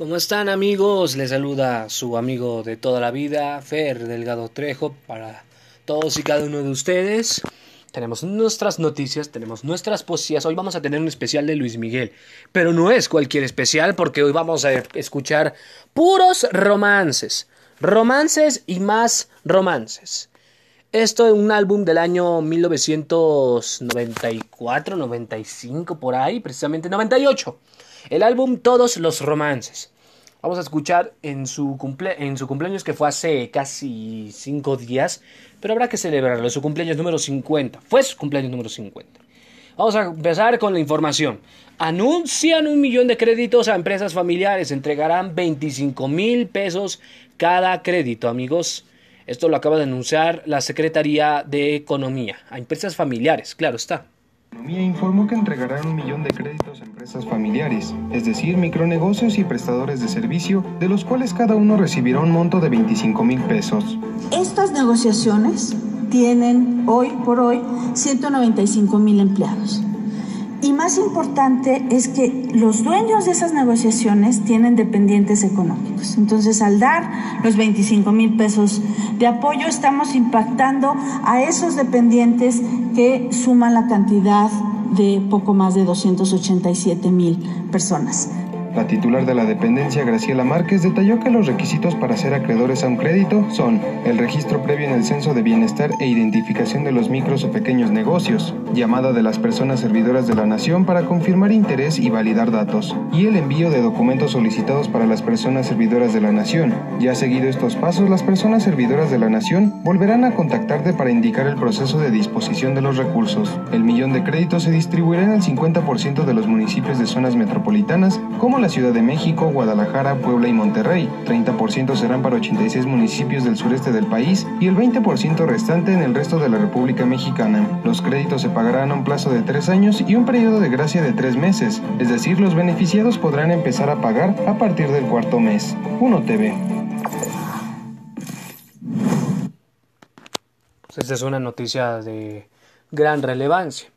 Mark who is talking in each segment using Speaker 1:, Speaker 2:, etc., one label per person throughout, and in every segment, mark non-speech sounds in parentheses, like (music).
Speaker 1: ¿Cómo están amigos? Les saluda su amigo de toda la vida, Fer Delgado Trejo, para todos y cada uno de ustedes. Tenemos nuestras noticias, tenemos nuestras poesías. Hoy vamos a tener un especial de Luis Miguel, pero no es cualquier especial porque hoy vamos a escuchar puros romances, romances y más romances. Esto es un álbum del año 1994, 95 por ahí, precisamente 98. El álbum Todos los romances. Vamos a escuchar en su, en su cumpleaños que fue hace casi 5 días, pero habrá que celebrarlo, su cumpleaños número 50. Fue su cumpleaños número 50. Vamos a empezar con la información. Anuncian un millón de créditos a empresas familiares. Entregarán 25 mil pesos cada crédito, amigos. Esto lo acaba de anunciar la Secretaría de Economía. A empresas familiares, claro está.
Speaker 2: Economía informó que entregarán un millón de créditos a empresas familiares, es decir, micronegocios y prestadores de servicio, de los cuales cada uno recibirá un monto de 25 mil pesos.
Speaker 3: Estas negociaciones tienen hoy por hoy 195 mil empleados. Y más importante es que los dueños de esas negociaciones tienen dependientes económicos. Entonces, al dar los 25 mil pesos de apoyo, estamos impactando a esos dependientes que suman la cantidad de poco más de 287 mil personas.
Speaker 2: La titular de la dependencia, Graciela Márquez, detalló que los requisitos para ser acreedores a un crédito son el registro previo en el censo de bienestar e identificación de los micros o pequeños negocios, llamada de las personas servidoras de la nación para confirmar interés y validar datos, y el envío de documentos solicitados para las personas servidoras de la nación. Ya seguido estos pasos, las personas servidoras de la nación volverán a contactarte para indicar el proceso de disposición de los recursos. El millón de créditos se distribuirá en el 50% de los municipios de zonas metropolitanas, como la Ciudad de México, Guadalajara, Puebla y Monterrey. 30% serán para 86 municipios del sureste del país y el 20% restante en el resto de la República Mexicana. Los créditos se pagarán a un plazo de tres años y un periodo de gracia de tres meses, es decir, los beneficiados podrán empezar a pagar a partir del cuarto mes. 1 TV.
Speaker 1: Pues esta es una noticia de gran relevancia.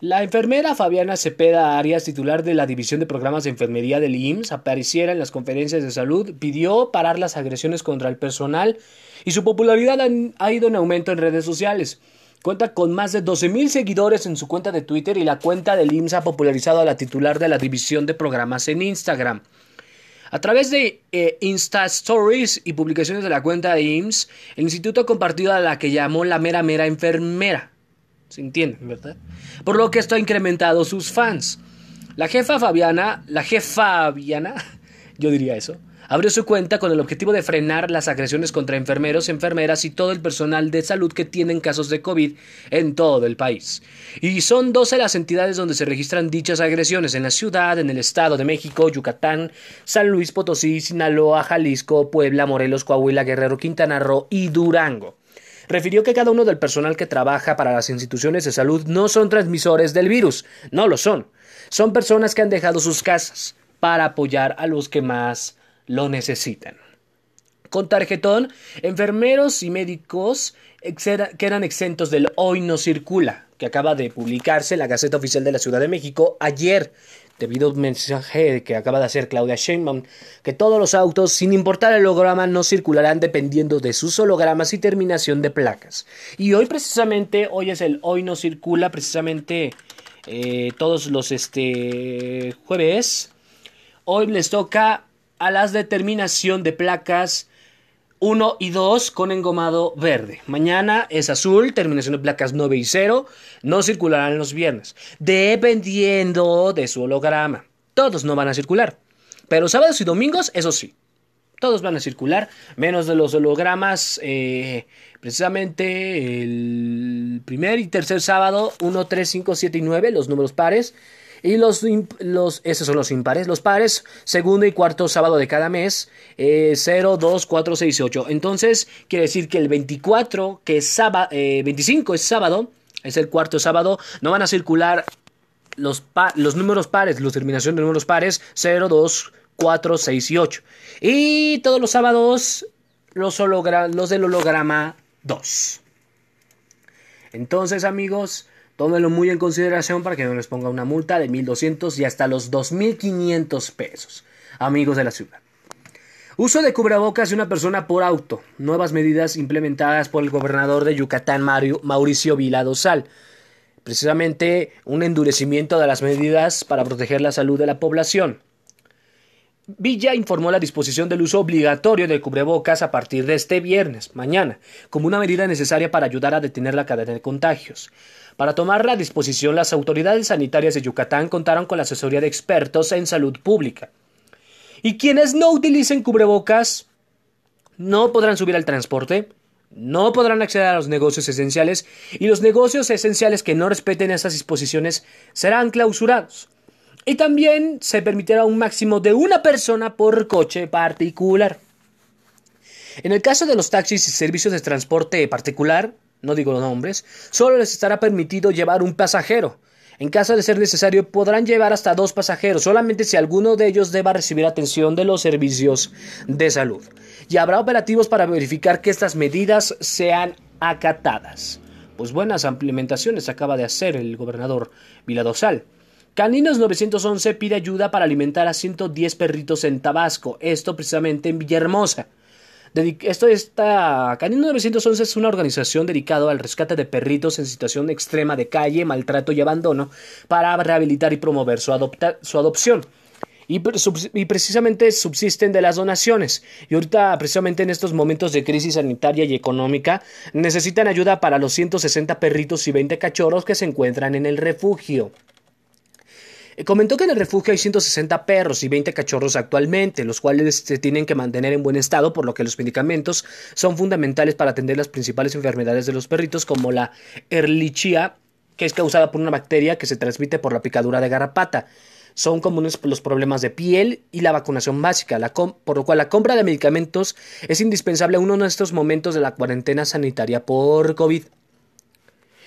Speaker 1: La enfermera Fabiana Cepeda Arias, titular de la División de Programas de Enfermería del IMSS, apareciera en las conferencias de salud, pidió parar las agresiones contra el personal y su popularidad ha ido en aumento en redes sociales. Cuenta con más de 12.000 seguidores en su cuenta de Twitter y la cuenta del IMSS ha popularizado a la titular de la División de Programas en Instagram. A través de eh, Insta Stories y publicaciones de la cuenta de IMSS, el instituto ha compartido a la que llamó la mera mera enfermera ¿Se entienden, verdad? Por lo que esto ha incrementado sus fans. La jefa Fabiana, la jefa Fabiana, (laughs) yo diría eso, abrió su cuenta con el objetivo de frenar las agresiones contra enfermeros, enfermeras y todo el personal de salud que tienen casos de COVID en todo el país. Y son 12 las entidades donde se registran dichas agresiones en la ciudad, en el Estado de México, Yucatán, San Luis Potosí, Sinaloa, Jalisco, Puebla, Morelos, Coahuila, Guerrero, Quintana Roo y Durango refirió que cada uno del personal que trabaja para las instituciones de salud no son transmisores del virus, no lo son. Son personas que han dejado sus casas para apoyar a los que más lo necesitan. Con tarjetón, enfermeros y médicos quedan exentos del Hoy no circula, que acaba de publicarse en la Gaceta Oficial de la Ciudad de México ayer debido a un mensaje que acaba de hacer Claudia Sheinbaum, que todos los autos, sin importar el holograma, no circularán dependiendo de sus hologramas y terminación de placas. Y hoy precisamente, hoy es el hoy no circula, precisamente eh, todos los este, jueves, hoy les toca a las determinación de placas 1 y 2 con engomado verde. Mañana es azul, terminación de placas 9 y 0. No circularán los viernes, dependiendo de su holograma. Todos no van a circular. Pero sábados y domingos, eso sí. Todos van a circular, menos de los hologramas, eh, precisamente el primer y tercer sábado, 1, 3, 5, 7 y 9, los números pares. Y los, los, esos son los impares. Los pares, segundo y cuarto sábado de cada mes, 0, 2, 4, 6 y 8. Entonces, quiere decir que el 24, que es sábado, 25 es sábado, es el cuarto sábado, no van a circular los, los números pares, la terminación de números pares, 0, 2, 4, 6 y 8. Y todos los sábados, los, los del holograma 2. Entonces, amigos, Tómenlo muy en consideración para que no les ponga una multa de 1.200 y hasta los 2.500 pesos. amigos de la ciudad. Uso de cubrebocas de una persona por auto. Nuevas medidas implementadas por el gobernador de Yucatán, Mauricio Vila Dosal. Precisamente un endurecimiento de las medidas para proteger la salud de la población. Villa informó la disposición del uso obligatorio de cubrebocas a partir de este viernes, mañana, como una medida necesaria para ayudar a detener la cadena de contagios. Para tomar la disposición, las autoridades sanitarias de Yucatán contaron con la asesoría de expertos en salud pública. Y quienes no utilicen cubrebocas no podrán subir al transporte, no podrán acceder a los negocios esenciales y los negocios esenciales que no respeten esas disposiciones serán clausurados. Y también se permitirá un máximo de una persona por coche particular. En el caso de los taxis y servicios de transporte particular, no digo los nombres, solo les estará permitido llevar un pasajero. En caso de ser necesario, podrán llevar hasta dos pasajeros, solamente si alguno de ellos deba recibir atención de los servicios de salud. Y habrá operativos para verificar que estas medidas sean acatadas. Pues buenas implementaciones acaba de hacer el gobernador Viladosal. Caninos 911 pide ayuda para alimentar a 110 perritos en Tabasco, esto precisamente en Villahermosa. Esto está, Canino 911 es una organización dedicada al rescate de perritos en situación extrema de calle, maltrato y abandono para rehabilitar y promover su, su adopción. Y, y, precisamente subsisten de las donaciones. Y ahorita, precisamente en estos momentos de crisis sanitaria y económica, necesitan ayuda para los 160 perritos y 20 cachorros que se encuentran en el refugio. Eh, comentó que en el refugio hay 160 perros y 20 cachorros actualmente, los cuales se tienen que mantener en buen estado, por lo que los medicamentos son fundamentales para atender las principales enfermedades de los perritos, como la erlichia, que es causada por una bacteria que se transmite por la picadura de garrapata. Son comunes los problemas de piel y la vacunación básica, por lo cual la compra de medicamentos es indispensable en uno de estos momentos de la cuarentena sanitaria por COVID.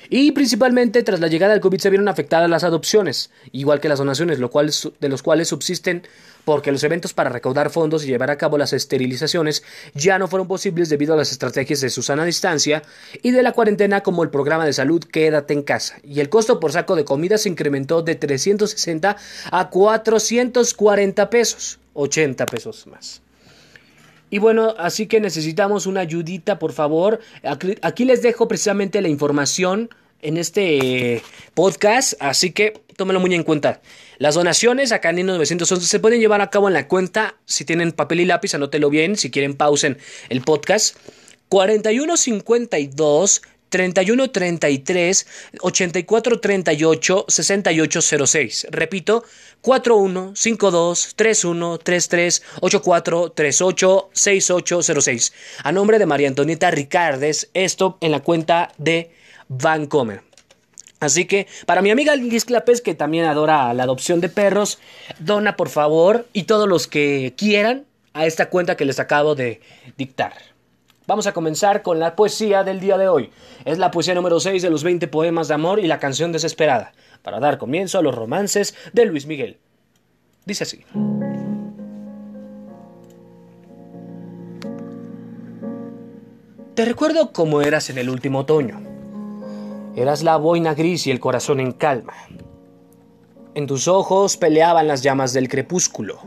Speaker 1: Y principalmente tras la llegada del COVID se vieron afectadas las adopciones, igual que las donaciones, de los cuales subsisten porque los eventos para recaudar fondos y llevar a cabo las esterilizaciones ya no fueron posibles debido a las estrategias de Susana Distancia y de la cuarentena como el programa de salud Quédate en casa. Y el costo por saco de comida se incrementó de 360 a 440 pesos, 80 pesos más. Y bueno, así que necesitamos una ayudita, por favor. Aquí, les dejo precisamente la información en este podcast, así que tómelo muy en cuenta. Las donaciones acá en 1911 se pueden llevar a cabo en la cuenta. Si tienen papel y lápiz, anótelo bien. Si quieren, pausen el podcast. 4152 3133 8438 6806. Repito, 4152 3133 8438 6806. A nombre de María Antonieta Ricardes, esto en la cuenta de Vancomer. Así que para mi amiga Liz Clapes, que también adora la adopción de perros, dona por favor y todos los que quieran a esta cuenta que les acabo de dictar. Vamos a comenzar con la poesía del día de hoy. Es la poesía número 6 de los 20 poemas de amor y la canción desesperada, para dar comienzo a los romances de Luis Miguel. Dice así. Te recuerdo cómo eras en el último otoño. Eras la boina gris y el corazón en calma. En tus ojos peleaban las llamas del crepúsculo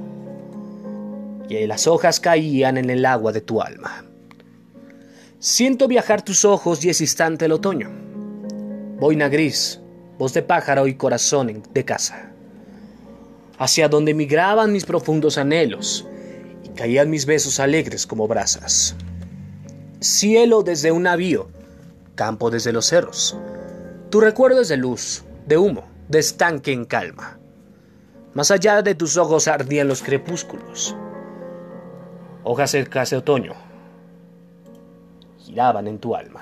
Speaker 1: y las hojas caían en el agua de tu alma. Siento viajar tus ojos y es instante el otoño. Boina gris, voz de pájaro y corazón de casa. Hacia donde migraban mis profundos anhelos y caían mis besos alegres como brasas. Cielo desde un navío, campo desde los cerros. Tu recuerdo es de luz, de humo, de estanque en calma. Más allá de tus ojos ardían los crepúsculos. Hojas cercas de otoño, giraban en tu alma.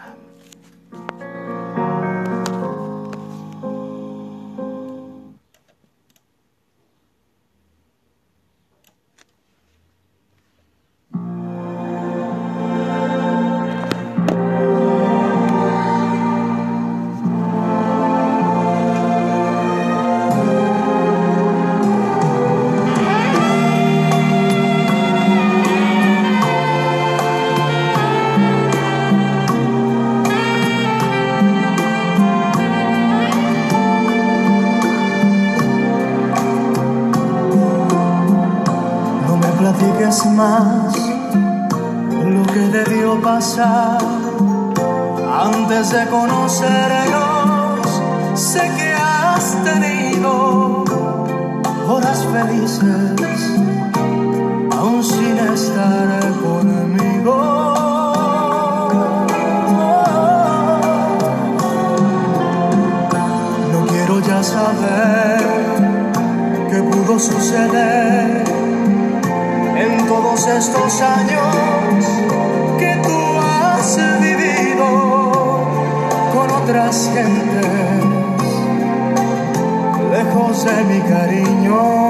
Speaker 4: Antes de conocernos. Sé que has tenido horas felices aún sin estar conmigo. No quiero ya saber qué pudo suceder en todos estos años otras gentes, lejos de mi cariño.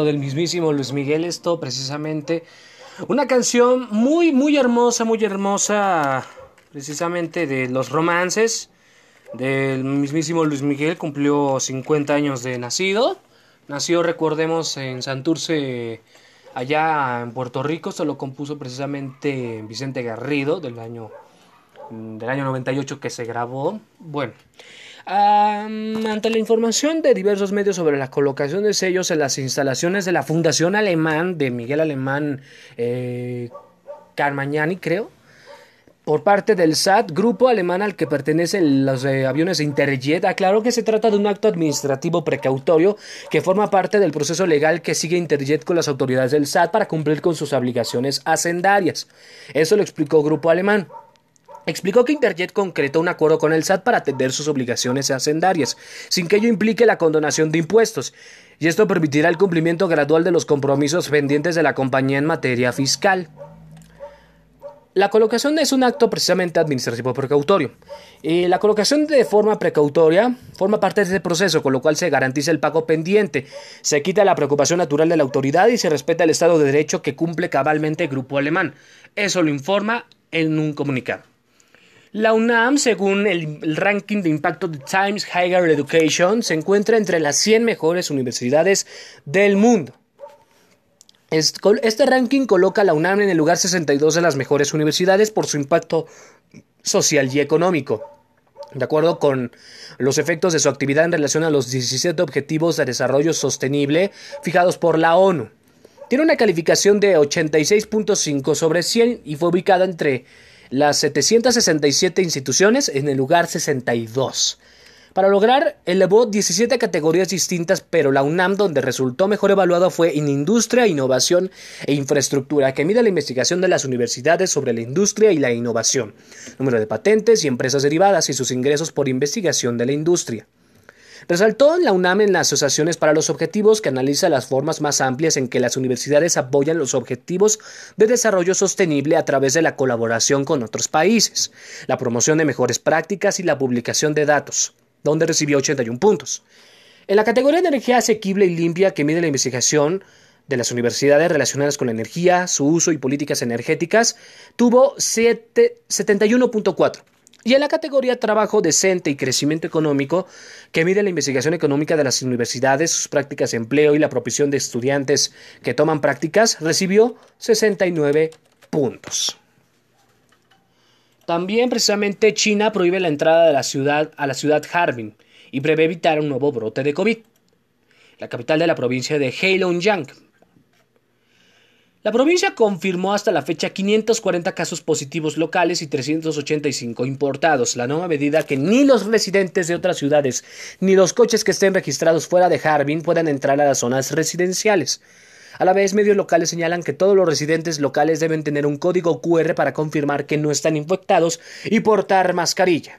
Speaker 1: Del mismísimo Luis Miguel, esto precisamente una canción muy muy hermosa, muy hermosa, precisamente de los romances del mismísimo Luis Miguel, cumplió 50 años de nacido. Nació, recordemos, en Santurce, allá en Puerto Rico, esto lo compuso precisamente Vicente Garrido del año del año 98 que se grabó. Bueno, Ante la información de diversos medios sobre la colocación de sellos en las instalaciones de la Fundación Alemán de Miguel Alemán eh, Carmagnani, creo, por parte del SAT, grupo alemán al que pertenecen los eh, aviones Interjet, aclaró que se trata de un acto administrativo precautorio que forma parte del proceso legal que sigue Interjet con las autoridades del SAT para cumplir con sus obligaciones hacendarias. Eso lo explicó Grupo Alemán. Explicó que Interjet concretó un acuerdo con el SAT para atender sus obligaciones hacendarias, sin que ello implique la condonación de impuestos, y esto permitirá el cumplimiento gradual de los compromisos pendientes de la compañía en materia fiscal. La colocación es un acto precisamente administrativo precautorio. Y la colocación de forma precautoria forma parte de este proceso, con lo cual se garantiza el pago pendiente, se quita la preocupación natural de la autoridad y se respeta el Estado de Derecho que cumple cabalmente el Grupo Alemán. Eso lo informa en un comunicado. La UNAM, según el, ranking de impacto de Times Higher Education, se encuentra entre las 100 mejores universidades del mundo. Este ranking coloca a la UNAM en el lugar 62 de las mejores universidades por su impacto social y económico. De acuerdo con los efectos de su actividad en relación a los 17 Objetivos de Desarrollo Sostenible fijados por la ONU. Tiene una calificación de 86.5 sobre 100 y fue ubicada entre las 767 instituciones en el lugar 62. Para lograr, elevó 17 categorías distintas, pero la UNAM donde resultó mejor evaluado fue en Industria, Innovación e Infraestructura, que mide la investigación de las universidades sobre la industria y la innovación, número de patentes y empresas derivadas y sus ingresos por investigación de la industria. Resaltó en la UNAM en las asociaciones para los objetivos que analiza las formas más amplias en que las universidades apoyan los objetivos de desarrollo sostenible a través de la colaboración con otros países, la promoción de mejores prácticas y la publicación de datos donde recibió 81 puntos. En la categoría de energía asequible y limpia que mide la investigación de las universidades relacionadas con la energía, su uso y políticas energéticas, tuvo 71.4. Y en la categoría Trabajo decente y crecimiento económico, que mide la investigación económica de las universidades, sus prácticas de empleo y la provisión de estudiantes que toman prácticas, recibió 69 puntos. También precisamente China prohíbe la entrada de la ciudad a la ciudad Harbin y prevé evitar un nuevo brote de COVID. La capital de la provincia de Heilongjiang. La provincia confirmó hasta la fecha 540 casos positivos locales y 385 importados, la nueva medida que ni los residentes de otras ciudades ni los coches que estén registrados fuera de Harbin puedan entrar a las zonas residenciales. A la vez, medios locales señalan que todos los residentes locales deben tener un código QR para confirmar que no están infectados y portar mascarilla.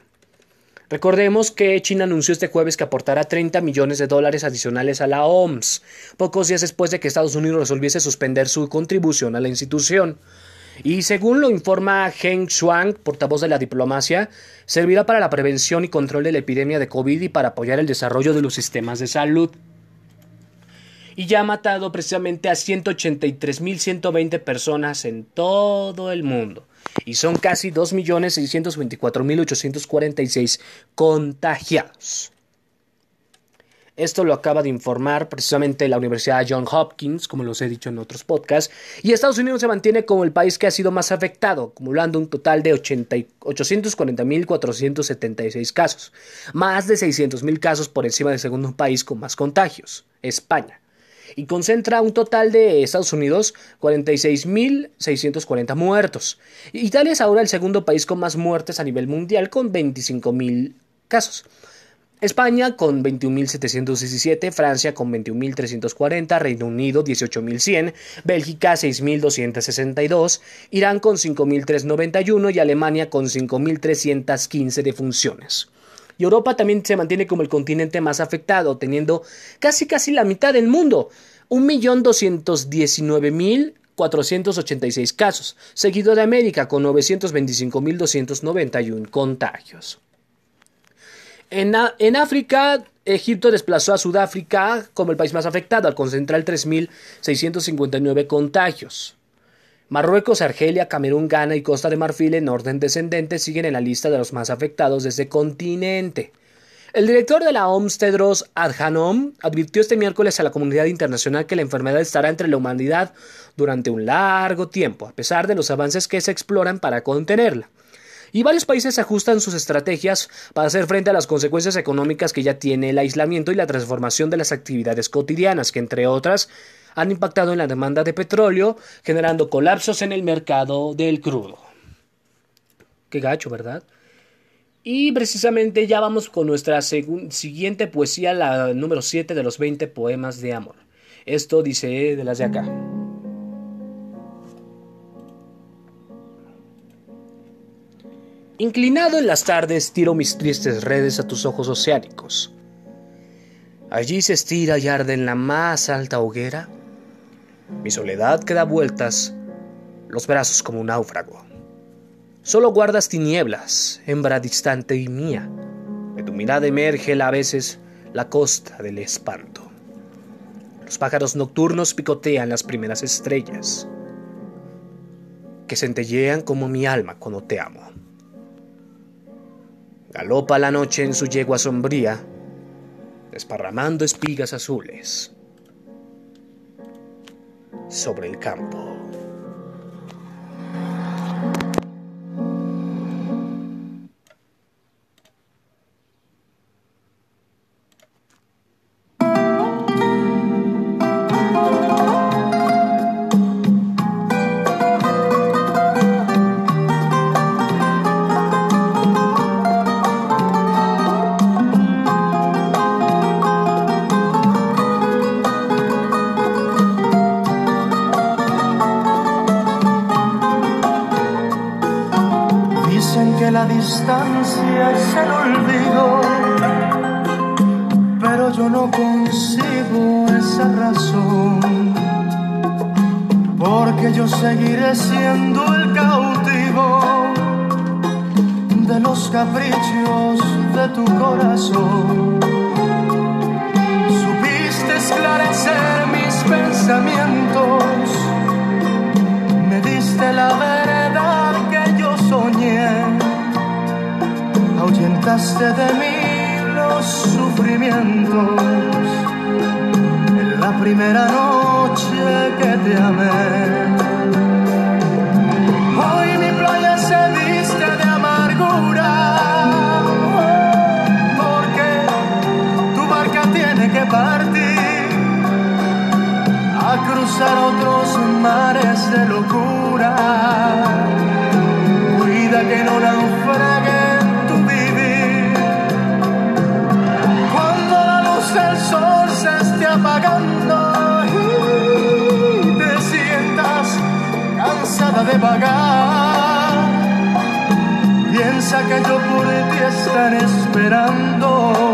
Speaker 1: Recordemos que China anunció este jueves que aportará 30 millones de dólares adicionales a la OMS, pocos días después de que Estados Unidos resolviese suspender su contribución a la institución. Y según lo informa Heng Shuang, portavoz de la diplomacia, servirá para la prevención y control de la epidemia de COVID y para apoyar el desarrollo de los sistemas de salud y ya ha matado precisamente a 183.120 personas en todo el mundo. Y son casi 2.624.846 contagiados. Esto lo acaba de informar precisamente la Universidad John Hopkins, como los he dicho en otros podcasts, y Estados Unidos se mantiene como el país que ha sido más afectado, acumulando un total de 840.476 casos, más de 600.000 casos por encima del segundo país con más contagios, España y concentra un total de Estados Unidos 46.640 muertos. Italia es ahora el segundo país con más muertes a nivel mundial con 25.000 casos. España con 21.717, Francia con 21.340, Reino Unido 18.100, Bélgica 6.262, Irán con 5.391 y Alemania con 5.315 defunciones. Y Europa también se mantiene como el continente más afectado, teniendo casi casi la mitad del mundo, 1.219.486 casos, seguido de América con 925.291 contagios. En, en, África, Egipto desplazó a Sudáfrica como el país más afectado al concentrar 3.659 contagios. Marruecos, Argelia, Camerún, Ghana y Costa de Marfil en orden descendente siguen en la lista de los más afectados de este continente. El director de la OMS, Tedros Adhanom, advirtió este miércoles a la comunidad internacional que la enfermedad estará entre la humanidad durante un largo tiempo, a pesar de los avances que se exploran para contenerla. Y varios países ajustan sus estrategias para hacer frente a las consecuencias económicas que ya tiene el aislamiento y la transformación de las actividades cotidianas, que entre otras han impactado en la demanda de petróleo, generando colapsos en el mercado del crudo. Qué gacho, ¿verdad? Y precisamente ya vamos con nuestra siguiente poesía, la número 7 de los 20 poemas de amor. Esto dice de las de acá. Inclinado en las tardes, tiro mis tristes redes a tus ojos oceánicos. Allí se estira y arde en la más alta hoguera mi soledad que da vueltas, los brazos como un náufrago. Solo guardas tinieblas, hembra distante y mía. De tu mirada emerge a veces la costa del espanto. Los pájaros nocturnos picotean las primeras estrellas, que centellean como mi alma cuando te amo. Galopa la noche en su yegua sombría, desparramando espigas azules sobre el campo.
Speaker 4: No consigo esa razón, porque yo seguiré siendo el cautivo de los caprichos de tu corazón. Supiste esclarecer mis pensamientos, me diste la verdad que yo soñé, ahuyentaste de mí En la primera noche que te amé. Hoy mi playa se viste de amargura, porque tu barca tiene que partir a cruzar otros mares de locura. Cuida que no naufrague sol se esté apagando y te sientas cansada de vagar. Piensa que yo por ti estaré esperando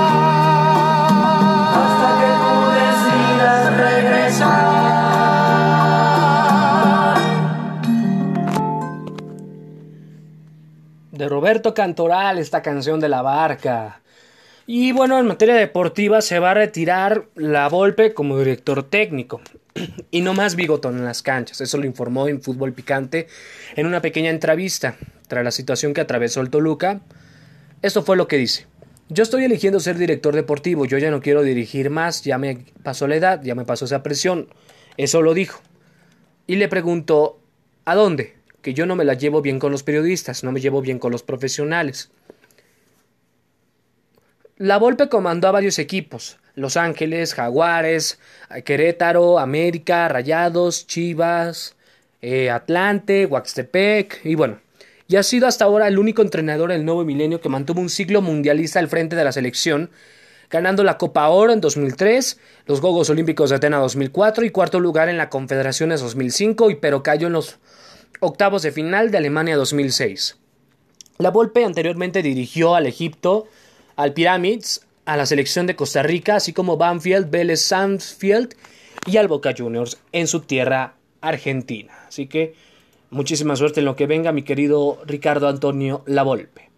Speaker 1: De Roberto Cantoral, esta canción de la barca. Y bueno, en materia deportiva se va a retirar la Volpe como director técnico. (clears throat) Y no más bigotón en las canchas. Eso lo informó en Fútbol Picante en una pequeña entrevista tras la situación que atravesó el Toluca. Esto fue lo que dice. Yo estoy eligiendo ser director deportivo, yo ya no quiero dirigir más, ya me pasó la edad, ya me pasó esa presión. Eso lo dijo. Y le preguntó, ¿a dónde? Que yo no me la llevo bien con los periodistas, no me llevo bien con los profesionales. La Volpe comandó a varios equipos, Los Ángeles, Jaguares, Querétaro, América, Rayados, Chivas, eh, Atlante, Huaxtepec y bueno, y ha sido hasta ahora el único entrenador del nuevo milenio que mantuvo un siglo mundialista al frente de la selección, ganando la Copa Oro en 2003, los Juegos Olímpicos de Atenas 2004 y cuarto lugar en la Confederaciones 2005, y pero cayó en los octavos de final de Alemania 2006. La Volpe anteriormente dirigió al Egipto, al Pyramids, a la selección de Costa Rica, así como Banfield, Vélez Sarsfield y al Boca Juniors en su tierra argentina. Así que muchísima suerte en lo que venga, mi querido Ricardo Antonio Lavolpe.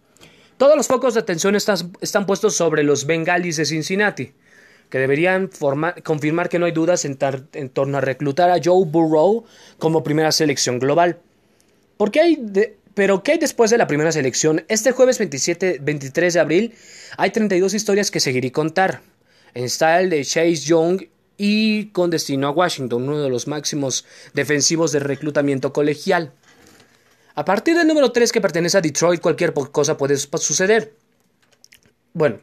Speaker 1: Todos los focos de atención están, están puestos sobre los Bengalis de Cincinnati, que deberían confirmar que no hay dudas en, torno a reclutar a Joe Burrow como primera selección global. ¿Por hay pero ¿qué hay después de la primera selección? Este jueves 27, 23 de abril hay 32 historias que seguiré contar, en style de Chase Young y con destino a Washington, uno de los máximos defensivos de reclutamiento colegial. A partir del número 3 que pertenece a Detroit, cualquier cosa puede suceder. Bueno,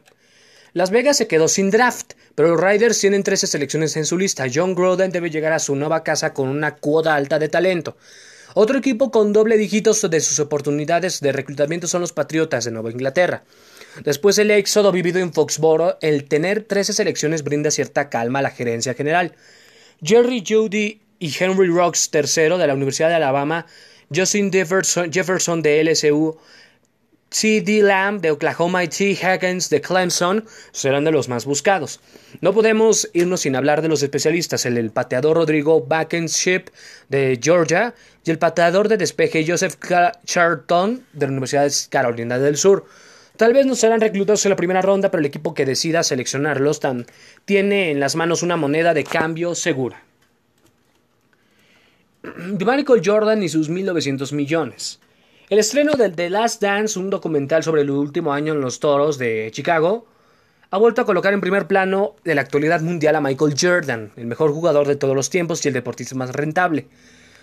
Speaker 1: Las Vegas se quedó sin draft, pero los Riders tienen 13 selecciones en su lista. John Groden debe llegar a su nueva casa con una cuota alta de talento. Otro equipo con doble dígitos de sus oportunidades de reclutamiento son los Patriotas de Nueva Inglaterra. Después del éxodo vivido en Foxboro, el tener 13 selecciones brinda cierta calma a la gerencia general. Jerry Judy y Henry Rocks III de la Universidad de Alabama, Justin Jefferson, de LSU, C.D. Lamb de Oklahoma y T. Higgins de Clemson serán de los más buscados. No podemos irnos sin hablar de los especialistas, el, pateador Rodrigo Backenship de Georgia y el pateador de despeje Joseph Charlton de la Universidad de Carolina del Sur. Tal vez no serán reclutados en la primera ronda, pero el equipo que decida seleccionarlos tiene en las manos una moneda de cambio segura. (clears throat) Michael Jordan y sus 1900 millones. El estreno de The Last Dance, un documental sobre el último año en los toros de Chicago, ha vuelto a colocar en primer plano de la actualidad mundial a Michael Jordan, el mejor jugador de todos los tiempos y el deportista más rentable.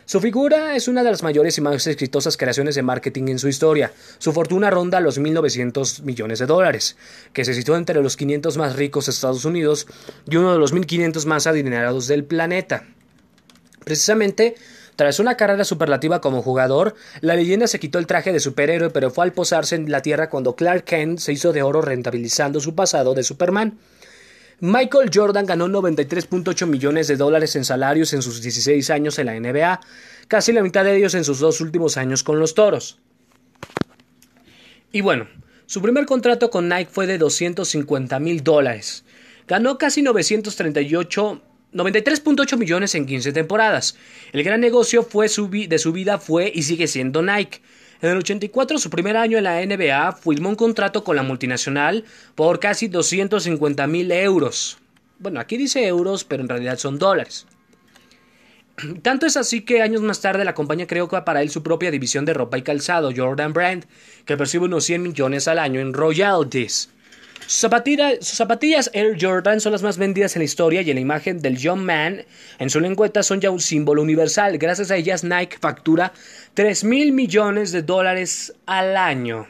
Speaker 1: Su figura es una de las mayores y más exitosas creaciones de marketing en su historia. Su fortuna ronda los 1.900 millones de dólares, que se sitúa entre los 500 más ricos de Estados Unidos y uno de los 1.500 más adinerados del planeta. Precisamente, tras una carrera superlativa como jugador, la leyenda se quitó el traje de superhéroe, pero fue al posarse en la Tierra cuando Clark Kent se hizo de oro rentabilizando su pasado de Superman. Michael Jordan ganó 93.8 millones de dólares en salarios en sus 16 años en la NBA, casi la mitad de ellos en sus dos últimos años con los Toros. Y bueno, su primer contrato con Nike fue de 250 mil dólares. Ganó casi 938 93.8 millones en 15 temporadas. El gran negocio fue de su vida fue y sigue siendo Nike. En el 84, su primer año en la NBA, firmó un contrato con la multinacional por casi 250 mil euros. Bueno, aquí dice euros, pero en realidad son dólares. (clears throat) Tanto es así que años más tarde la compañía creó para él su propia división de ropa y calzado, Jordan Brand, que percibe unos 100 millones al año en royalties. Sus, zapatillas Air Jordan son las más vendidas en la historia y en la imagen del Young Man en su lengüeta son ya un símbolo universal. Gracias a ellas Nike factura 3 mil millones de dólares al año.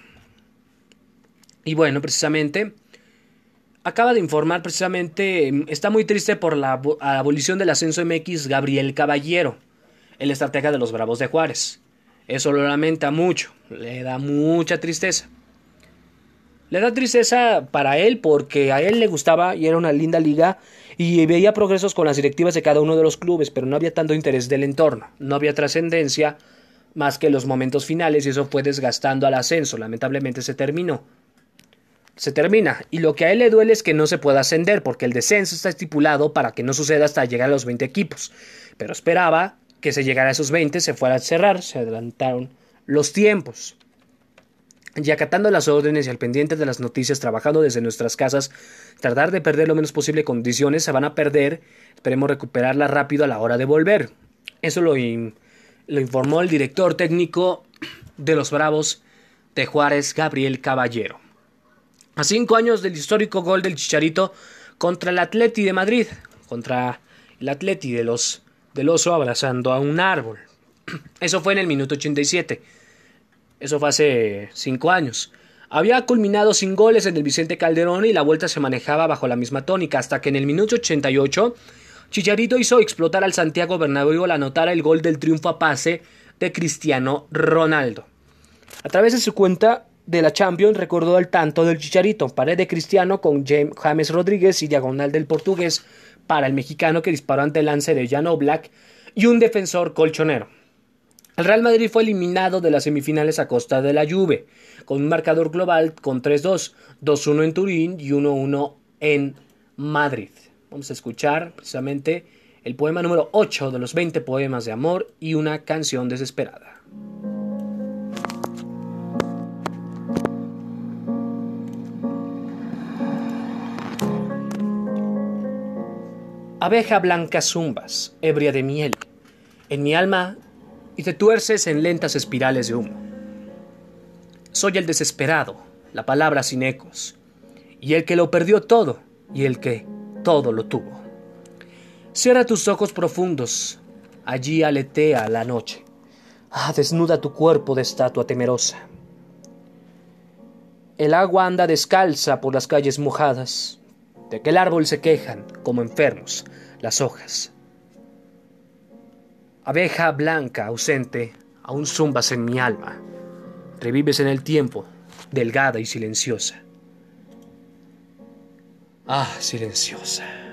Speaker 1: Y bueno, precisamente, acaba de informar precisamente, está muy triste por la abolición del ascenso MX Gabriel Caballero, el estratega de los Bravos de Juárez. Eso lo lamenta mucho, le da mucha tristeza. Le da tristeza para él porque a él le gustaba y era una linda liga y veía progresos con las directivas de cada uno de los clubes, pero no había tanto interés del entorno, no había trascendencia más que los momentos finales y eso fue desgastando al ascenso. Lamentablemente se terminó. Se termina y lo que a él le duele es que no se pueda ascender porque el descenso está estipulado para que no suceda hasta llegar a los 20 equipos. Pero esperaba que se llegara a esos 20, se fuera a cerrar, se adelantaron los tiempos y acatando las órdenes y al pendiente de las noticias, trabajando desde nuestras casas, tratar de perder lo menos posible condiciones, se van a perder, esperemos recuperarla rápido a la hora de volver. Eso lo, lo informó el director técnico de los Bravos de Juárez, Gabriel Caballero. A cinco años del histórico gol del Chicharito contra el Atleti de Madrid, contra el Atleti de los, del oso abrazando a un árbol. (clears throat) Eso fue en el minuto 87. Eso fue hace cinco años. Había culminado sin goles en el Vicente Calderón y la vuelta se manejaba bajo la misma tónica, hasta que en el minuto 88 Chicharito hizo explotar al Santiago Bernabéu al anotar el gol del triunfo a pase de Cristiano Ronaldo. A través de su cuenta de la Champions recordó el tanto del Chicharito, pared de Cristiano con James Rodríguez y diagonal del portugués para el mexicano que disparó ante el lance de Jan Black y un defensor colchonero. El Real Madrid fue eliminado de las semifinales a costa de la Juve, con un marcador global con 3-2, 2-1 en Turín y 1-1 en Madrid. Vamos a escuchar precisamente el poema número 8 de los 20 poemas de amor y una canción desesperada. Abeja blanca zumbas, ebria de miel. En mi alma y te tuerces en lentas espirales de humo. Soy el desesperado, la palabra sin ecos, y el que lo perdió todo, y el que todo lo tuvo. Cierra tus ojos profundos, allí aletea la noche. Ah, desnuda tu cuerpo de estatua temerosa. El agua anda descalza por las calles mojadas, de aquel árbol se quejan, como enfermos, las hojas. Abeja blanca ausente,
Speaker 4: Aún zumbas en mi alma. Revives en el tiempo, delgada y silenciosa. Ah, silenciosa.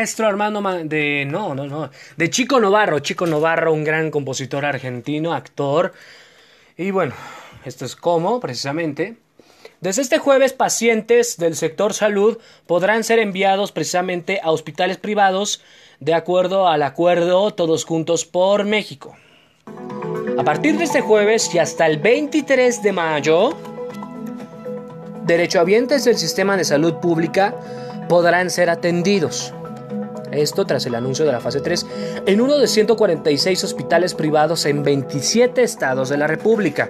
Speaker 4: Maestro Armando Ma- de no, no, no, de Chico Novarro, Chico Novarro, un gran compositor argentino, actor. Y bueno, esto es como precisamente desde este jueves pacientes del sector salud podrán ser enviados precisamente a hospitales privados de acuerdo al acuerdo Todos Juntos por México. A partir de este jueves y hasta el 23 de mayo, derechohabientes del sistema de salud pública podrán ser atendidos. Esto tras el anuncio de la fase 3 en uno de 146 hospitales privados en 27 estados de la República.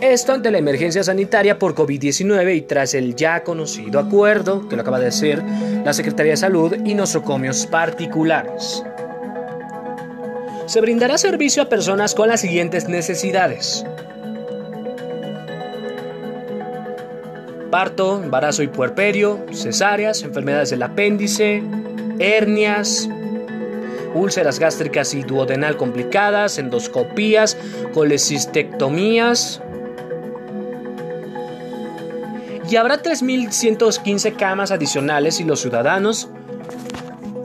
Speaker 4: Esto ante la emergencia sanitaria por COVID-19 y tras el ya conocido acuerdo que lo acaba de hacer la Secretaría de Salud y nosocomios particulares. Se brindará servicio a personas con las siguientes necesidades. parto, embarazo y puerperio, cesáreas, enfermedades del apéndice, hernias, úlceras gástricas y duodenal complicadas, endoscopías, colecistectomías. Y habrá 3.115 camas adicionales y los ciudadanos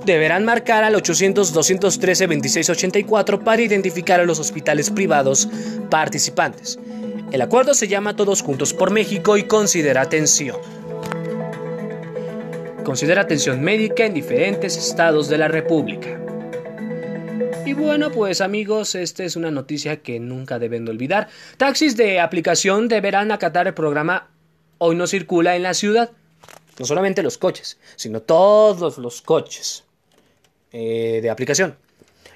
Speaker 4: deberán marcar al 800-213-2684 para identificar a los hospitales privados participantes. El acuerdo se llama Todos Juntos por México y considera atención.
Speaker 1: Considera atención médica en diferentes estados de la República. Y bueno, pues amigos, esta es una noticia que nunca deben de olvidar. Taxis de aplicación deberán acatar el programa Hoy no circula en la ciudad. No solamente los coches, sino todos los coches eh, de aplicación.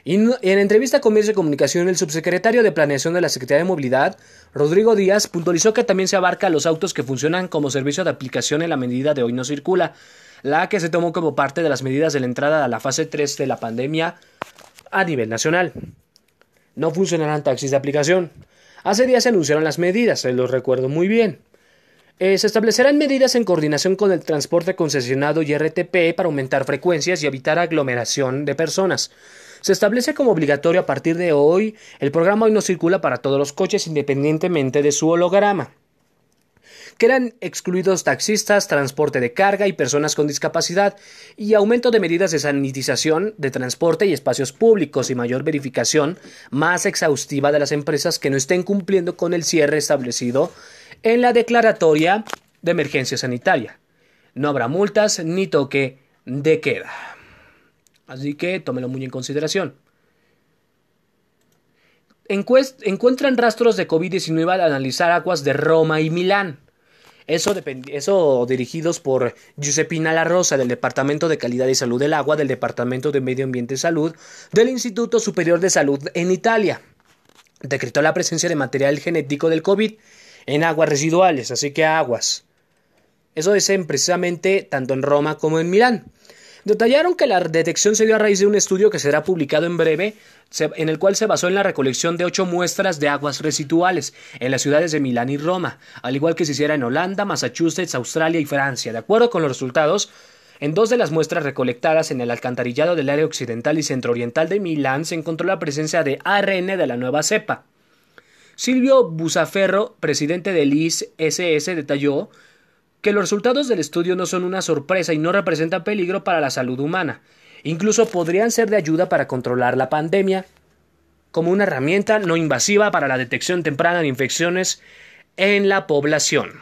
Speaker 1: Y en entrevista con medios de comunicación, el subsecretario de Planeación de la Secretaría de Movilidad, Rodrigo Díaz, puntualizó que también se abarca a los autos que funcionan como servicio de aplicación en la medida de hoy no circula, la que se tomó como parte de las medidas de la entrada a la fase 3 de la pandemia a nivel nacional. No funcionarán taxis de aplicación. Hace días se anunciaron las medidas, se los recuerdo muy bien. Eh, se establecerán medidas en coordinación con el transporte concesionado y RTP para aumentar frecuencias y evitar aglomeración de personas. Se establece como obligatorio a partir de hoy el programa hoy no circula para todos los coches independientemente de su holograma. Quedan excluidos taxistas, transporte de carga y personas con discapacidad, y aumento de medidas de sanitización de transporte y espacios públicos y mayor verificación más exhaustiva de las empresas que no estén cumpliendo con el cierre establecido en la declaratoria de emergencia sanitaria. No habrá multas ni toque de queda. Así que tómelo muy en consideración encuentran rastros de COVID-19 al analizar aguas de Roma y Milán. Eso, eso dirigidos por Giuseppina La Rosa del Departamento de Calidad y Salud del Agua del Departamento de Medio Ambiente y Salud del Instituto Superior de Salud en Italia. Decretó la presencia de material genético del COVID en aguas residuales, así que aguas. Eso es precisamente tanto en Roma como en Milán. Detallaron que la detección se dio a raíz de un estudio que será publicado en breve, en el cual se basó en la recolección de ocho muestras de aguas residuales en las ciudades de Milán y Roma, al igual que se hiciera en Holanda, Massachusetts, Australia y Francia. De acuerdo con los resultados, en dos de las muestras recolectadas en el alcantarillado del área occidental y centrooriental de Milán se encontró la presencia de ARN de la nueva cepa. Silvio Busaferro, presidente del ISS, detalló que los resultados del estudio no son una sorpresa y no representan peligro para la salud humana. Incluso podrían ser de ayuda para controlar la pandemia como una herramienta no invasiva para la detección temprana de infecciones en la población.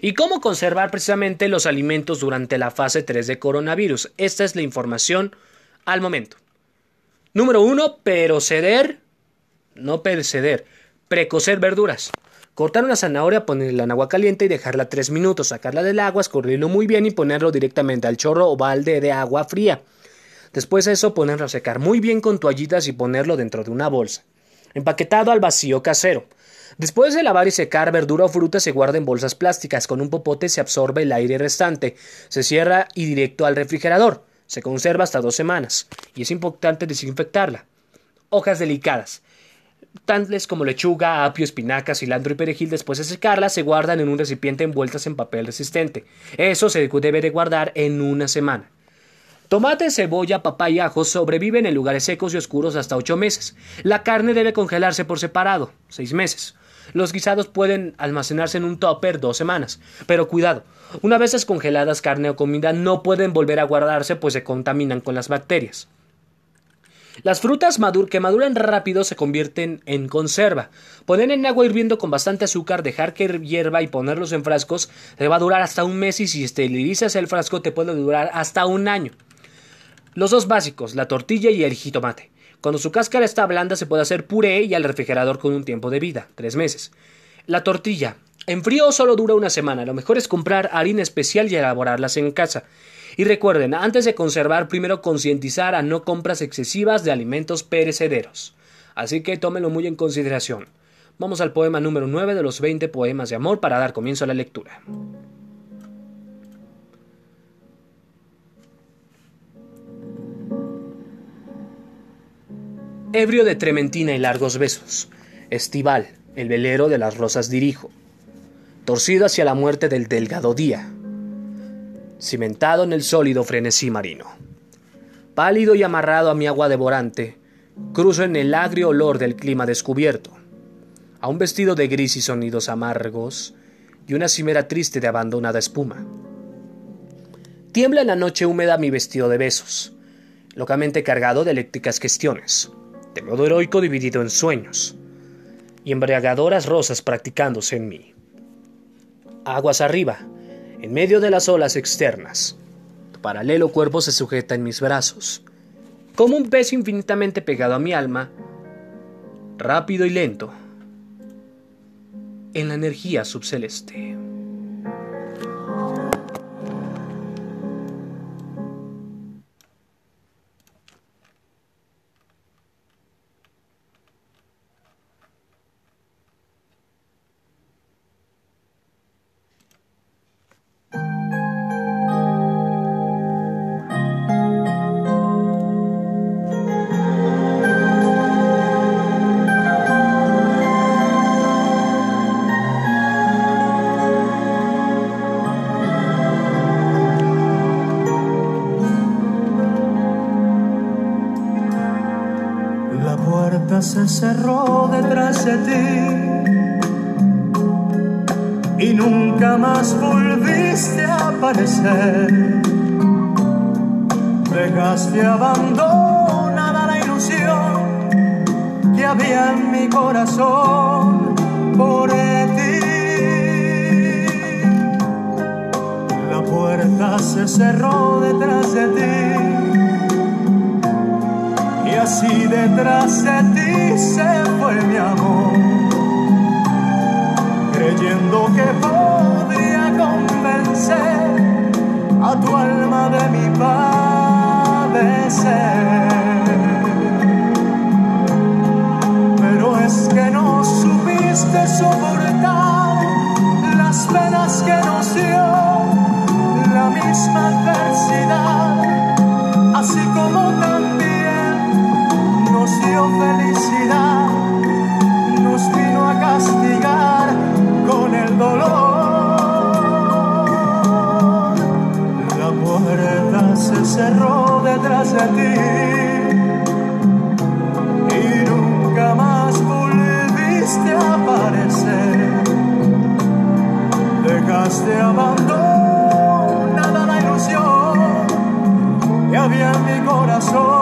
Speaker 1: ¿Y cómo conservar precisamente los alimentos durante la fase 3 de coronavirus? Esta es la información al momento. Número 1. Proceder, no perceder, precocer verduras. Cortar una zanahoria, ponerla en agua caliente y dejarla 3 minutos, sacarla del agua, escurrirlo muy bien y ponerlo directamente al chorro o balde de agua fría. Después de eso, ponerlo a secar muy bien con toallitas y ponerlo dentro de una bolsa. Empaquetado al vacío casero. Después de lavar y secar verdura o fruta se guarda en bolsas plásticas. Con un popote se absorbe el aire restante. Se cierra y directo al refrigerador. Se conserva hasta dos semanas. Y es importante desinfectarla. Hojas delicadas. Tales como lechuga, apio, espinaca, cilantro y perejil, después de secarlas, se guardan en un recipiente envueltas en papel resistente. Eso se debe de guardar en una semana. Tomate, cebolla, papaya y ajo sobreviven en lugares secos y oscuros hasta ocho meses. La carne debe congelarse por separado, seis meses. Los guisados pueden almacenarse en un topper dos semanas. Pero cuidado, una vez descongeladas carne o comida no pueden volver a guardarse pues se contaminan con las bacterias. Las frutas que maduran rápido se convierten en conserva. Poner en agua hirviendo con bastante azúcar, dejar que hierva y ponerlos en frascos te va a durar hasta un mes y si esterilizas el frasco te puede durar hasta un año. Los dos básicos, la tortilla y el jitomate. Cuando su cáscara está blanda se puede hacer puré y al refrigerador con un tiempo de vida, tres meses. La tortilla. En frío solo dura una semana. Lo mejor es comprar harina especial y elaborarlas en casa. Y recuerden, antes de conservar, primero concientizar a no compras excesivas de alimentos perecederos. Así que tómenlo muy en consideración. Vamos al poema número 9 de los 20 poemas de amor para dar comienzo a la lectura. Ebrio de trementina y largos besos, estival, el velero de las rosas dirijo, torcido hacia la muerte del delgado día, cimentado en el sólido frenesí marino. Pálido y amarrado a mi agua devorante, cruzo en el agrio olor del clima descubierto, a un vestido de gris y sonidos amargos y una cimera triste de abandonada espuma. Tiembla en la noche húmeda mi vestido de besos, locamente cargado de eléctricas cuestiones, de modo heroico dividido en sueños, y embriagadoras rosas practicándose en mí. Aguas arriba, en medio de las olas externas. Tu paralelo cuerpo se sujeta en mis brazos, como un pez infinitamente pegado a mi alma, rápido y lento, en la energía subceleste.
Speaker 4: Aparecer. Dejaste abandonada la ilusión que había en mi corazón por ti. La puerta se cerró detrás de ti así detrás de ti se fue mi amor, creyendo que podría convencer tu alma de mi padecer. Pero es que no supiste soportar las penas que nos dio la misma adversidad, así como también dio felicidad, nos vino a castigar con el dolor. Cerró detrás de ti y nunca más volviste a aparecer. Dejaste abandonada la ilusión que había en mi corazón.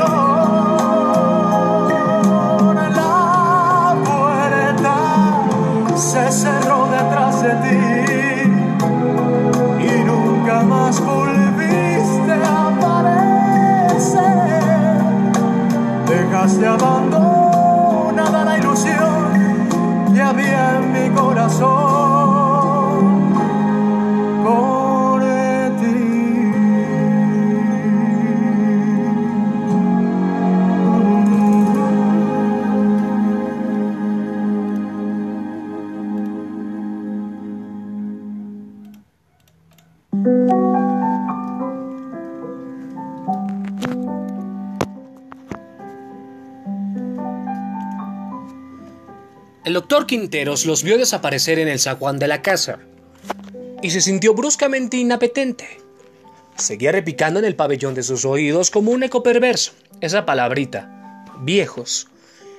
Speaker 1: doctor Quinteros los vio desaparecer en el zaguán de la casa y se sintió bruscamente inapetente. Seguía repicando en el pabellón de sus oídos como un eco perverso, esa palabrita, viejos,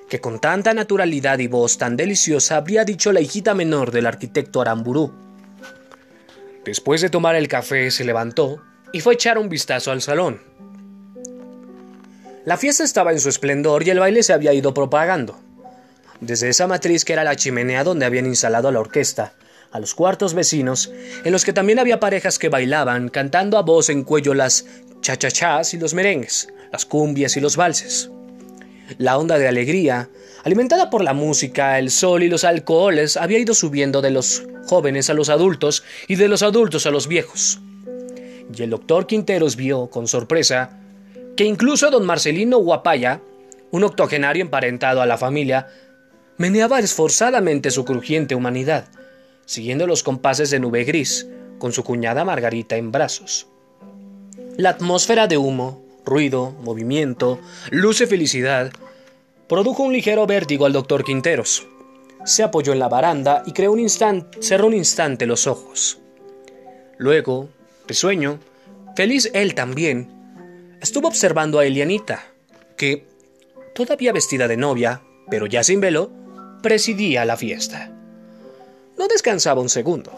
Speaker 1: que con tanta naturalidad y voz tan deliciosa habría dicho la hijita menor del arquitecto Aramburú. Después de tomar el café se levantó y fue a echar un vistazo al salón. La fiesta estaba en su esplendor y el baile se había ido propagando desde esa matriz que era la chimenea donde habían instalado a la orquesta, a los cuartos vecinos, en los que también había parejas que bailaban, cantando a voz en cuello las chachachás y los merengues, las cumbias y los valses. La onda de alegría, alimentada por la música, el sol y los alcoholes, había ido subiendo de los jóvenes a los adultos y de los adultos a los viejos. Y el doctor Quinteros vio, con sorpresa, que incluso don Marcelino Guapaya, un octogenario emparentado a la familia, meneaba esforzadamente su crujiente humanidad, siguiendo los compases de nube gris, con su cuñada Margarita en brazos. La atmósfera de humo, ruido, movimiento, luz y felicidad produjo un ligero vértigo al doctor Quinteros. Se apoyó en la baranda y creó un instante, cerró un instante los ojos. Luego, risueño, feliz él también, estuvo observando a Elianita, que, todavía vestida de novia, pero ya sin velo, presidía la fiesta. No descansaba un segundo.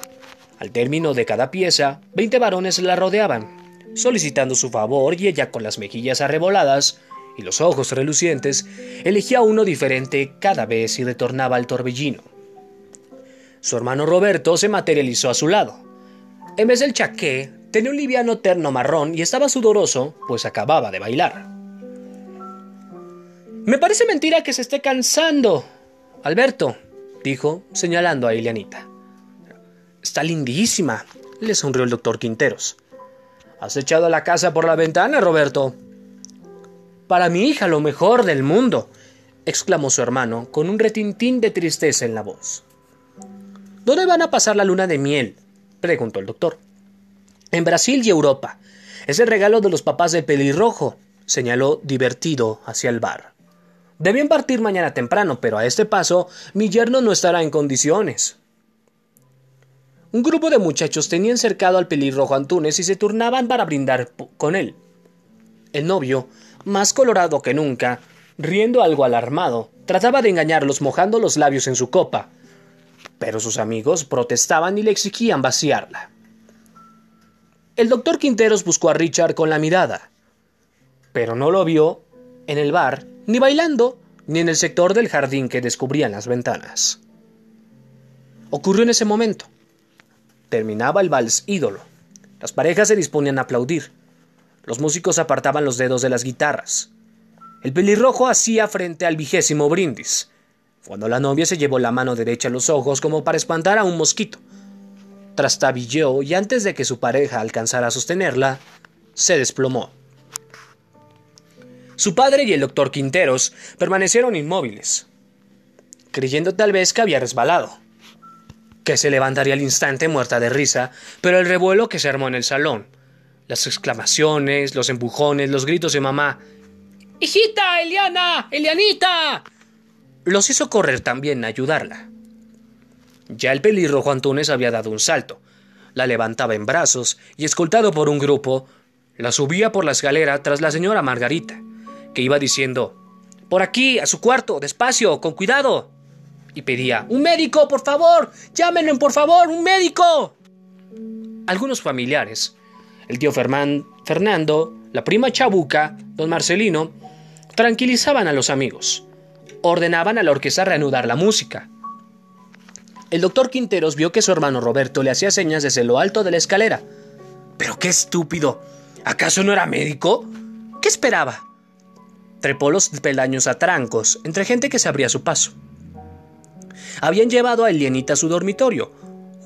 Speaker 1: Al término de cada pieza, veinte varones la rodeaban, solicitando su favor y ella con las mejillas arreboladas y los ojos relucientes, elegía uno diferente cada vez y retornaba al torbellino. Su hermano Roberto se materializó a su lado. En vez del chaqué, tenía un liviano terno marrón y estaba sudoroso, pues acababa de bailar. Me parece mentira que se esté cansando. Alberto, dijo, señalando a Elianita. Está lindísima, le sonrió el doctor Quinteros. ¿Has echado la casa por la ventana, Roberto? Para mi hija lo mejor del mundo, exclamó su hermano con un retintín de tristeza en la voz. ¿Dónde van a pasar la luna de miel? preguntó el doctor. En Brasil y Europa. Es el regalo de los papás de pelirrojo, señaló divertido hacia el bar. Deben partir mañana temprano, pero a este paso mi yerno no estará en condiciones. Un grupo de muchachos tenían cercado al pelirrojo Antunes y se turnaban para brindar con él. El novio, más colorado que nunca, riendo algo alarmado, trataba de engañarlos mojando los labios en su copa, pero sus amigos protestaban y le exigían vaciarla. El doctor Quinteros buscó a Richard con la mirada, pero no lo vio en el bar, ni bailando, ni en el sector del jardín que descubrían las ventanas. Ocurrió en ese momento. Terminaba el vals ídolo. Las parejas se disponían a aplaudir. Los músicos apartaban los dedos de las guitarras. El pelirrojo hacía frente al vigésimo brindis, cuando la novia se llevó la mano derecha a los ojos como para espantar a un mosquito. Trastabilló y antes de que su pareja alcanzara a sostenerla, se desplomó. Su padre y el doctor Quinteros permanecieron inmóviles, creyendo tal vez que había resbalado que se levantaría al instante muerta de risa, pero el revuelo que se armó en el salón, las exclamaciones, los empujones, los gritos de mamá, ¡Hijita, Eliana! ¡Elianita! los hizo correr también a ayudarla. Ya el pelirrojo Antunes había dado un salto, la levantaba en brazos y, escoltado por un grupo, la subía por la escalera tras la señora Margarita, que iba diciendo Por aquí, a su cuarto, despacio, con cuidado y pedía ¡Un médico, por favor! ¡Llámenme, por favor! ¡Un médico! Algunos familiares, el tío Fernando, la prima Chabuca, don Marcelino, tranquilizaban a los amigos. Ordenaban a la orquesta reanudar la música. El doctor Quinteros vio que su hermano Roberto le hacía señas desde lo alto de la escalera. ¡Pero qué estúpido! ¿Acaso no era médico? ¿Qué esperaba? Trepó los peldaños a trancos, entre gente que se abría su paso habían llevado a Elianita a su dormitorio,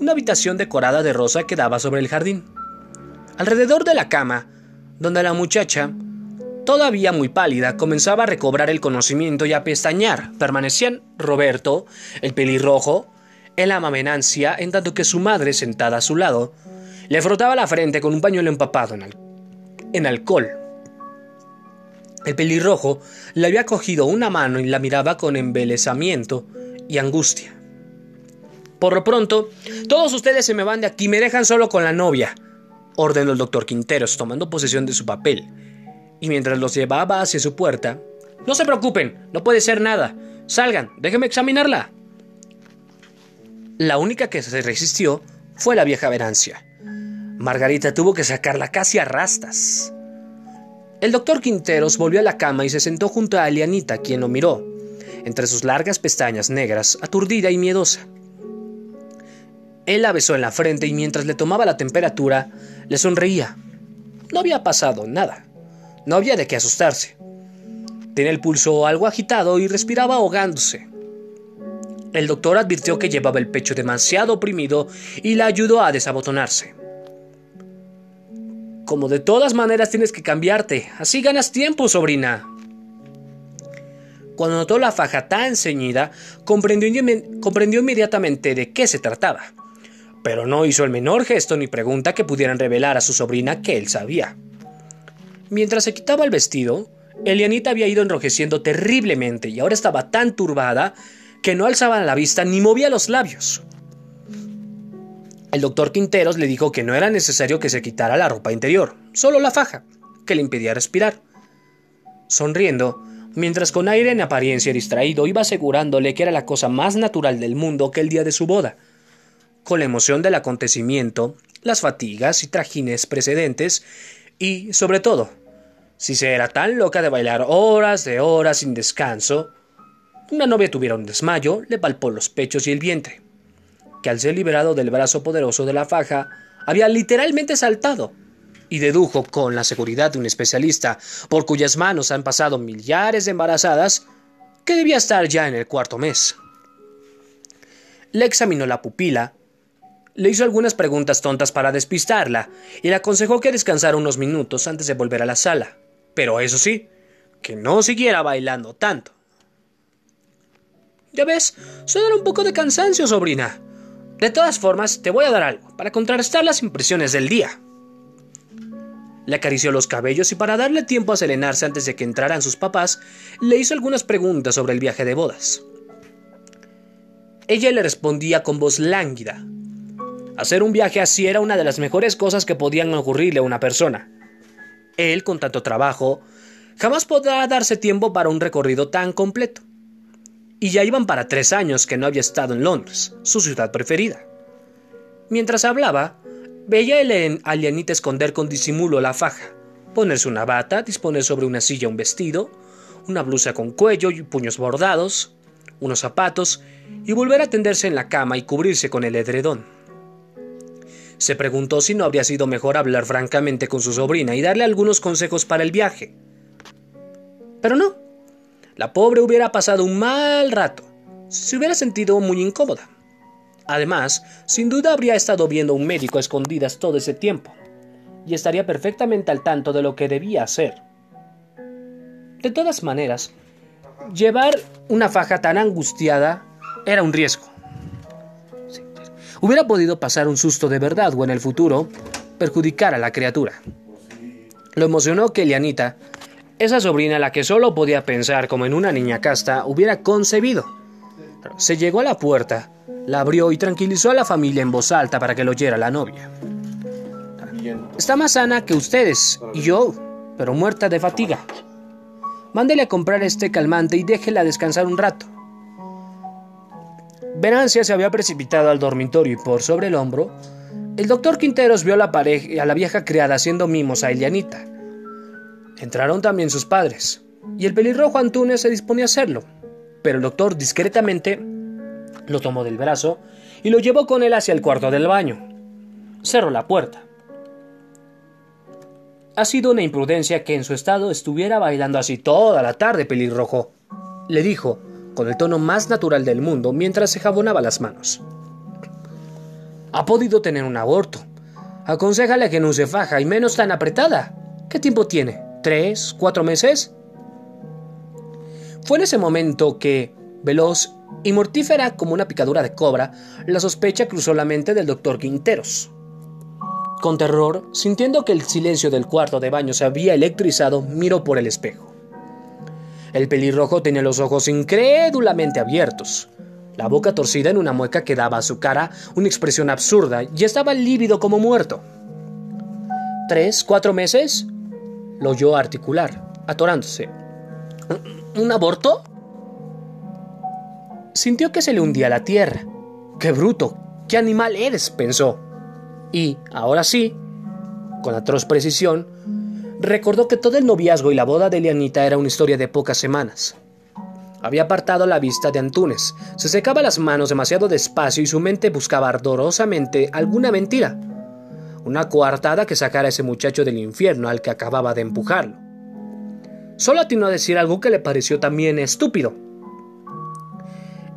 Speaker 1: una habitación decorada de rosa que daba sobre el jardín. Alrededor de la cama, donde la muchacha, todavía muy pálida, comenzaba a recobrar el conocimiento y a pestañear, permanecían Roberto, el pelirrojo, en la en tanto que su madre, sentada a su lado, le frotaba la frente con un pañuelo empapado en alcohol. El pelirrojo le había cogido una mano y la miraba con embelesamiento y angustia. Por lo pronto, todos ustedes se me van de aquí, me dejan solo con la novia, ordenó el doctor Quinteros, tomando posesión de su papel. Y mientras los llevaba hacia su puerta, no se preocupen, no puede ser nada. Salgan, déjenme examinarla. La única que se resistió fue la vieja Verancia. Margarita tuvo que sacarla casi a rastas. El doctor Quinteros volvió a la cama y se sentó junto a Elianita, quien lo miró entre sus largas pestañas negras, aturdida y miedosa. Él la besó en la frente y mientras le tomaba la temperatura, le sonreía. No había pasado nada. No había de qué asustarse. Tenía el pulso algo agitado y respiraba ahogándose. El doctor advirtió que llevaba el pecho demasiado oprimido y la ayudó a desabotonarse. Como de todas maneras tienes que cambiarte, así ganas tiempo, sobrina, cuando notó la faja tan ceñida, comprendió, inmediatamente de qué se trataba. pero no hizo el menor gesto ni pregunta que pudieran revelar a su sobrina que él sabía. Mientras se quitaba el vestido, Elianita había ido enrojeciendo terriblemente y ahora estaba tan turbada que no alzaba la vista ni movía los labios. El doctor Quinteros le dijo que no era necesario que se quitara la ropa interior, solo la faja, que le impedía respirar. Sonriendo, mientras con aire en apariencia distraído iba asegurándole que era la cosa más natural del mundo que el día de su boda. Con la emoción del acontecimiento, las fatigas y trajines precedentes, y, sobre todo, si se era tan loca de bailar horas de horas sin descanso, una novia tuviera un desmayo, le palpó los pechos y el vientre, que al ser liberado del brazo poderoso de la faja, había literalmente saltado, y dedujo con la seguridad de un especialista, por cuyas manos han pasado millares de embarazadas, que debía estar ya en el cuarto mes. Le examinó la pupila, le hizo algunas preguntas tontas para despistarla, y le aconsejó que descansara unos minutos antes de volver a la sala pero eso sí, que no siguiera bailando tanto. Ya ves, suena un poco de cansancio, sobrina. De todas formas, te voy a dar algo, para contrarrestar las impresiones del día. Le acarició los cabellos y para darle tiempo a serenarse antes de que entraran sus papás, le hizo algunas preguntas sobre el viaje de bodas. Ella le respondía con voz lánguida. Hacer un viaje así era una de las mejores cosas que podían ocurrirle a una persona. Él, con tanto trabajo, jamás podrá darse tiempo para un recorrido tan completo. Y ya iban para tres años que no había estado en Londres, su ciudad preferida. Mientras hablaba, veía a Lianita esconder con disimulo la faja, ponerse una bata, disponer sobre una silla un vestido, una blusa con cuello y puños bordados, unos zapatos, y volver a tenderse en la cama y cubrirse con el edredón. Se preguntó si no habría sido mejor hablar francamente con su sobrina y darle algunos consejos para el viaje. Pero no. La pobre hubiera pasado un mal rato. Se hubiera sentido muy incómoda. Además, sin duda habría estado viendo a un médico a escondidas todo ese tiempo. Y estaría perfectamente al tanto de lo que debía hacer. De todas maneras, llevar una faja tan angustiada era un riesgo hubiera podido pasar un susto de verdad o en el futuro perjudicar a la criatura. Lo emocionó que Elianita, esa sobrina la que solo podía pensar como en una niña casta, hubiera concebido. Se llegó a la puerta, la abrió y tranquilizó a la familia en voz alta para que lo oyera la novia. Está más sana que ustedes y yo, pero muerta de fatiga. Mándele a comprar este calmante y déjela descansar un rato. Venancia se había precipitado al dormitorio y por sobre el hombro, el doctor Quinteros vio a la, pareja, a la vieja criada haciendo mimos a Elianita. Entraron también sus padres, y el pelirrojo Antunes se disponía a hacerlo, pero el doctor discretamente lo tomó del brazo y lo llevó con él hacia el cuarto del baño. Cerró la puerta. Ha sido una imprudencia que en su estado estuviera bailando así toda la tarde, pelirrojo, le dijo, con el tono más natural del mundo mientras se jabonaba las manos. Ha podido tener un aborto. Aconsejale que no use faja y menos tan apretada. ¿Qué tiempo tiene? ¿Tres? ¿Cuatro meses? Fue en ese momento que, veloz y mortífera como una picadura de cobra, la sospecha cruzó la mente del doctor Quinteros. Con terror, sintiendo que el silencio del cuarto de baño se había electrizado, miró por el espejo. El pelirrojo tenía los ojos incrédulamente abiertos, la boca torcida en una mueca que daba a su cara una expresión absurda y estaba lívido como muerto. ¿Tres, cuatro meses? Lo oyó articular, atorándose. ¿Un aborto? Sintió que se le hundía la tierra. ¡Qué bruto! ¡Qué animal eres! pensó. Y, ahora sí, con atroz precisión, Recordó que todo el noviazgo y la boda de Lianita era una historia de pocas semanas. Había apartado la vista de Antunes, se secaba las manos demasiado despacio y su mente buscaba ardorosamente alguna mentira, una coartada que sacara a ese muchacho del infierno al que acababa de empujarlo. Solo atinó a decir algo que le pareció también estúpido.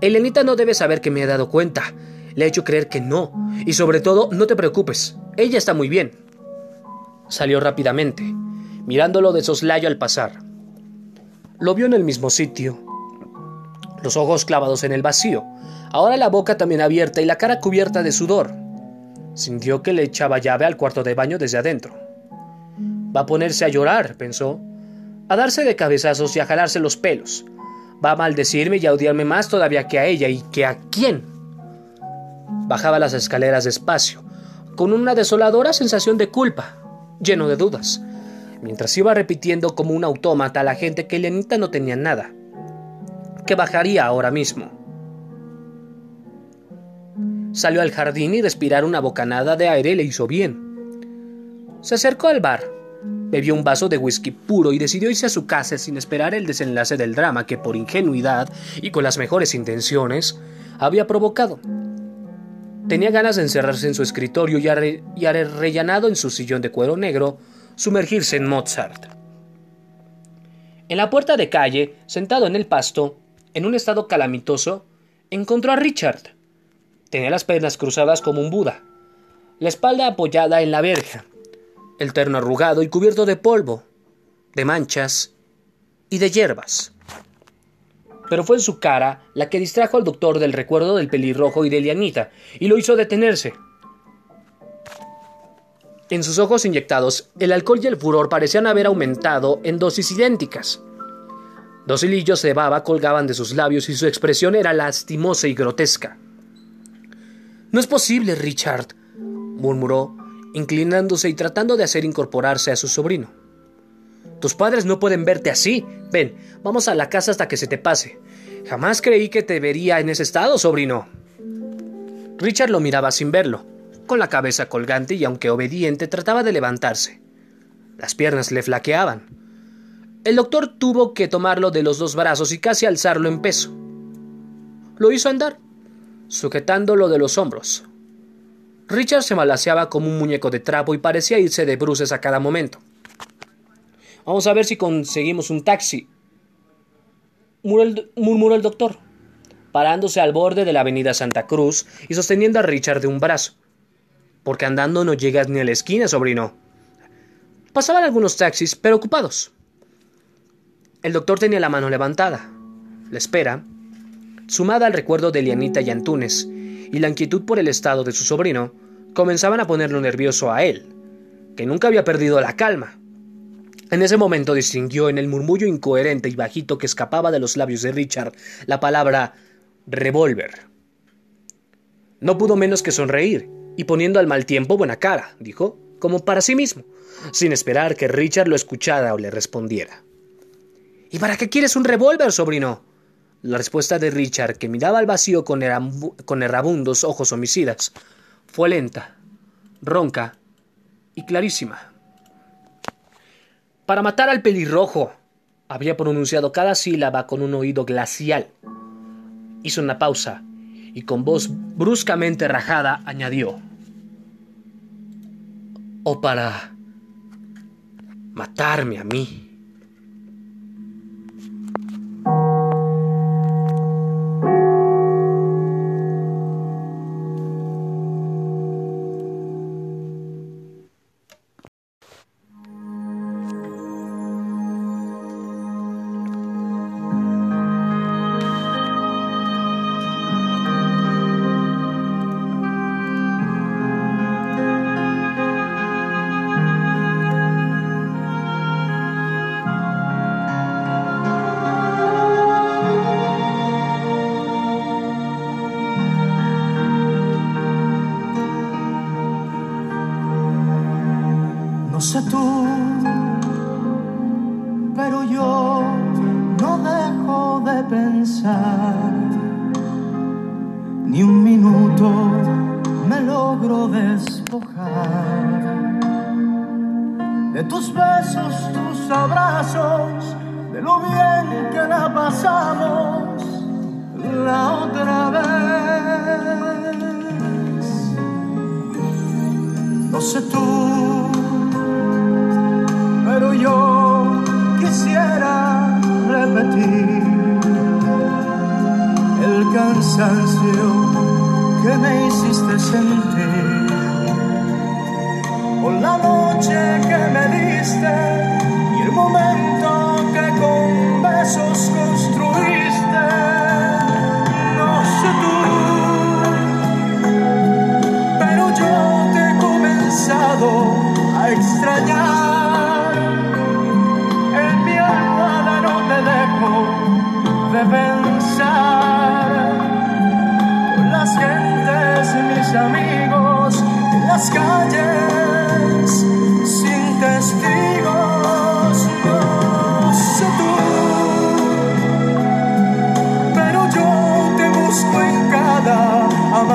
Speaker 1: Elenita no debe saber que me he dado cuenta. Le he hecho creer que no. Y sobre todo, no te preocupes. Ella está muy bien. Salió rápidamente mirándolo de soslayo al pasar. Lo vio en el mismo sitio, los ojos clavados en el vacío, ahora la boca también abierta y la cara cubierta de sudor. Sintió que le echaba llave al cuarto de baño desde adentro. Va a ponerse a llorar, pensó, a darse de cabezazos y a jalarse los pelos. Va a maldecirme y a odiarme más todavía que a ella y que a quién. Bajaba las escaleras despacio, con una desoladora sensación de culpa, lleno de dudas, mientras iba repitiendo como un autómata a la gente que Lenita no tenía nada, que bajaría ahora mismo. Salió al jardín y respirar una bocanada de aire le hizo bien. Se acercó al bar, bebió un vaso de whisky puro y decidió irse a su casa sin esperar el desenlace del drama que por ingenuidad y con las mejores intenciones había provocado. Tenía ganas de encerrarse en su escritorio y, y rellenado en su sillón de cuero negro, sumergirse en Mozart. En la puerta de calle, sentado en el pasto, en un estado calamitoso, encontró a Richard. Tenía las piernas cruzadas como un Buda, la espalda apoyada en la verja, el terno arrugado y cubierto de polvo, de manchas y de hierbas. Pero fue en su cara la que distrajo al doctor del recuerdo del pelirrojo y de Lianita, y lo hizo detenerse. En sus ojos inyectados, el alcohol y el furor parecían haber aumentado en dosis idénticas. Dos hilillos de baba colgaban de sus labios y su expresión era lastimosa y grotesca. No es posible, Richard, murmuró, inclinándose y tratando de hacer incorporarse a su sobrino. Tus padres no pueden verte así. Ven, vamos a la casa hasta que se te pase. Jamás creí que te vería en ese estado, sobrino. Richard lo miraba sin verlo, con la cabeza colgante y aunque obediente trataba de levantarse. Las piernas le flaqueaban. El doctor tuvo que tomarlo de los dos brazos y casi alzarlo en peso. Lo hizo andar, sujetándolo de los hombros. Richard se malaseaba como un muñeco de trapo y parecía irse de bruces a cada momento. Vamos a ver si conseguimos un taxi, murmuró el doctor, parándose al borde de la avenida Santa Cruz y sosteniendo a Richard de un brazo. Porque andando no llegas ni a la esquina, sobrino. Pasaban algunos taxis, pero ocupados. El doctor tenía la mano levantada. La espera, sumada al recuerdo de Lianita y Antunes, y la inquietud por el estado de su sobrino, comenzaban a ponerlo nervioso a él, que nunca había perdido la calma. En ese momento distinguió en el murmullo incoherente y bajito que escapaba de los labios de Richard la palabra revólver. No pudo menos que sonreír, y poniendo al mal tiempo buena cara, dijo, como para sí mismo, sin esperar que Richard lo escuchara o le respondiera. ¿Y para qué quieres un revólver, sobrino? La respuesta de Richard, que miraba al vacío con, con errabundos ojos homicidas, fue lenta, ronca y clarísima. Para matar al pelirrojo, había pronunciado cada sílaba con un oído glacial. Hizo una pausa y con voz bruscamente rajada añadió, o para matarme a mí.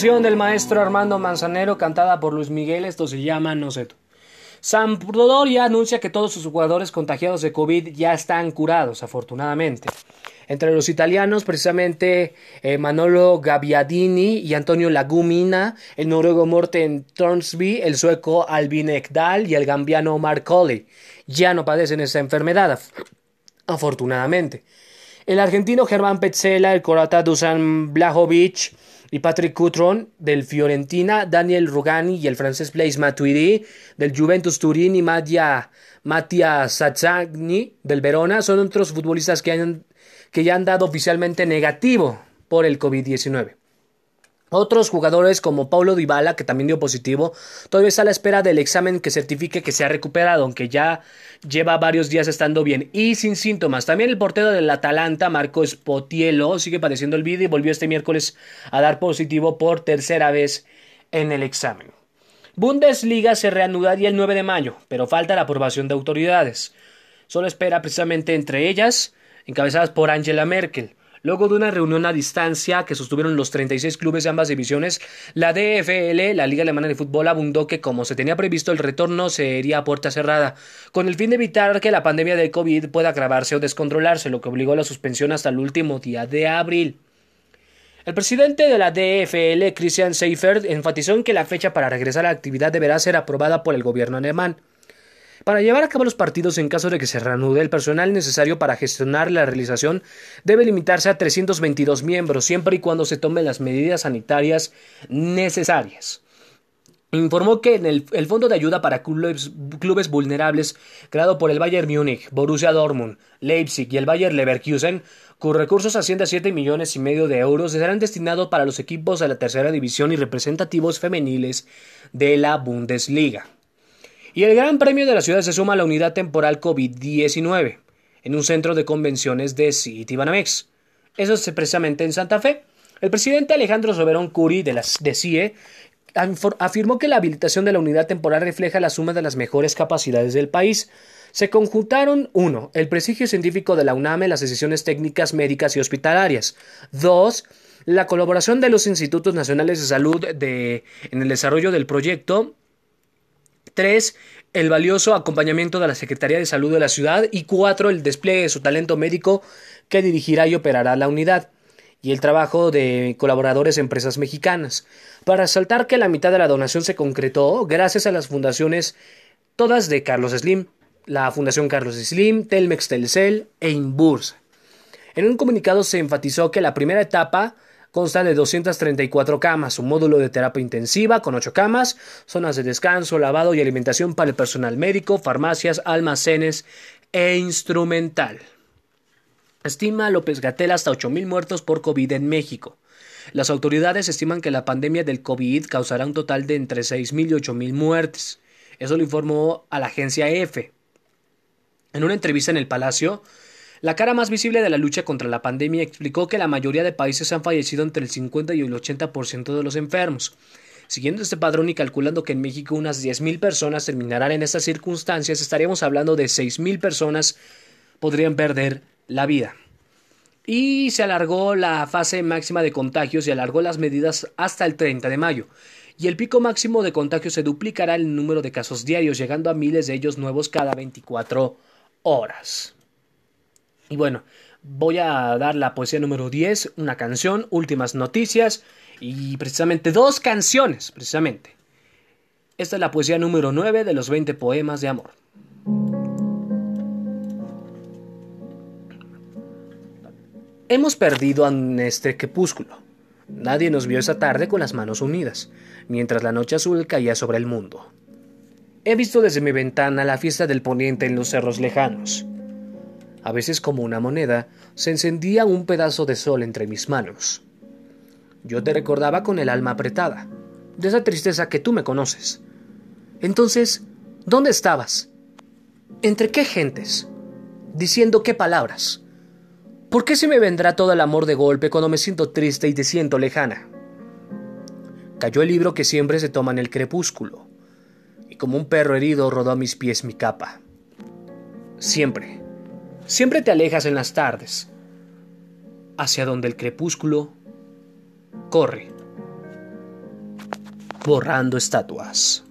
Speaker 1: Canción del maestro Armando Manzanero cantada por Luis Miguel, esto se llama No sé tú. Sampdoria anuncia que todos sus jugadores contagiados de COVID ya están curados, afortunadamente. Entre los italianos, precisamente eh, Manolo Gabbiadini y Antonio Lagumina, el noruego Morten Tornsby, el sueco Albin Ekdal y el gambiano Mark Colley ya no padecen esta enfermedad, af- afortunadamente. El argentino Germán Petzela, el croata Dusan Blajovic y Patrick Cutron del Fiorentina, Daniel Rugani y el francés Blaise Matuidi del Juventus Turín y Mattia, Mattia Sazzagni del Verona son otros futbolistas que, que ya han dado oficialmente negativo por el COVID-19. Otros jugadores como Paulo Dybala, que también dio positivo, todavía está a la espera del examen que certifique que se ha recuperado, aunque ya lleva varios días estando bien y sin síntomas. También el portero del Atalanta, Marco Spotielo, sigue padeciendo el virus y volvió este miércoles a dar positivo por tercera vez en el examen. Bundesliga se reanudaría el 9 de mayo, pero falta la aprobación de autoridades. Solo espera precisamente entre ellas, encabezadas por Angela Merkel. Luego de una reunión a distancia que sostuvieron los 36 clubes de ambas divisiones, la DFL, la Liga Alemana de Fútbol, abundó que como se tenía previsto el retorno sería a puerta cerrada, con el fin de evitar que la pandemia del COVID pueda agravarse o descontrolarse, lo que obligó a la suspensión hasta el último día de abril. El presidente de la DFL, Christian Seifert, enfatizó en que la fecha para regresar a la actividad deberá ser aprobada por el gobierno alemán. Para llevar a cabo los partidos en caso de que se reanude, el personal necesario para gestionar la realización debe limitarse a 322 miembros, siempre y cuando se tomen las medidas sanitarias necesarias. Informó que en el, Fondo de Ayuda para clubes, vulnerables, creado por el Bayern Múnich, Borussia Dortmund, Leipzig y el Bayern Leverkusen, cuyos recursos ascienden a 7 millones y medio de euros, serán destinados para los equipos de la tercera división y representativos femeniles de la Bundesliga. Y el Gran Premio de la ciudad se suma a la unidad temporal COVID-19 en un centro de convenciones de Citibanamex. Eso es precisamente en Santa Fe. El presidente Alejandro Soberón Curi de, la, de CIE afirmó que la habilitación de la unidad temporal refleja la suma de las mejores capacidades del país. Se conjuntaron 1. El prestigio científico de la UNAM en las decisiones técnicas médicas y hospitalarias. 2. La colaboración de los institutos nacionales de salud en el desarrollo del proyecto. 3. El valioso acompañamiento de la Secretaría de Salud de la ciudad. Y 4. El despliegue de su talento médico que dirigirá y operará la unidad. y el trabajo de colaboradores de empresas mexicanas, para resaltar que la mitad de la donación se concretó gracias a las fundaciones todas de Carlos Slim, la Fundación Carlos Slim, Telmex Telcel e Inbursa. En un comunicado se enfatizó que la primera etapa consta de 234 camas, un módulo de terapia intensiva con 8 camas, zonas de descanso, lavado y alimentación para el personal médico, farmacias, almacenes e instrumental. Estima López Gatel hasta 8.000 muertos por COVID en México. Las autoridades estiman que la pandemia del COVID causará un total de entre 6.000 y 8.000 muertes. Eso lo informó a la agencia EFE. En una entrevista en el Palacio, la cara más visible de la lucha contra la pandemia explicó que la mayoría de países han fallecido entre el 50 y el 80% de los enfermos. Siguiendo este padrón y calculando que en México unas 10.000 personas terminarán en estas circunstancias, estaríamos hablando de 6.000 personas podrían perder la vida. Y se alargó la fase máxima de contagios y alargó las medidas hasta el 30 de mayo. Y el pico máximo de contagios se duplicará el número de casos diarios, llegando a miles de ellos nuevos cada 24 horas. Y bueno, voy a dar la poesía número 10, una canción, últimas noticias y precisamente dos canciones, precisamente. Esta es la poesía número 9 de los 20 poemas de amor. Hemos perdido a este crepúsculo. Nadie nos vio esa tarde con las manos unidas, mientras la noche azul caía sobre el mundo. He visto desde mi ventana la fiesta del poniente en los cerros lejanos. A veces como una moneda se encendía un pedazo de sol entre mis manos. Yo te recordaba con el alma apretada, de esa tristeza que tú me conoces. Entonces, ¿dónde estabas? ¿Entre qué gentes? ¿Diciendo qué palabras? ¿Por qué se me vendrá todo el amor de golpe cuando me siento triste y te siento lejana? Cayó el libro que siempre se toma en el crepúsculo, y como un perro herido rodó a mis pies mi capa. Siempre, siempre te alejas en las tardes, hacia donde el crepúsculo corre, borrando estatuas.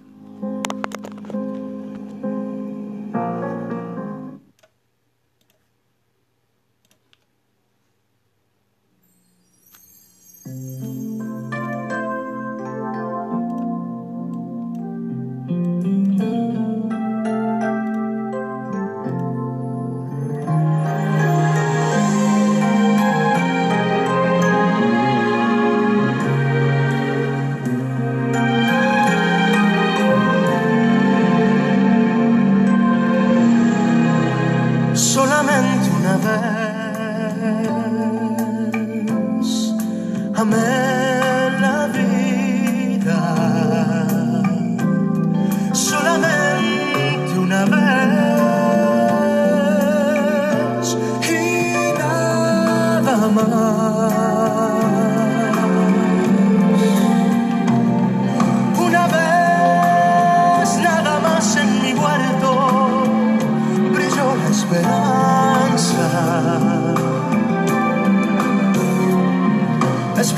Speaker 4: amé la vida solamente una vez y nada más.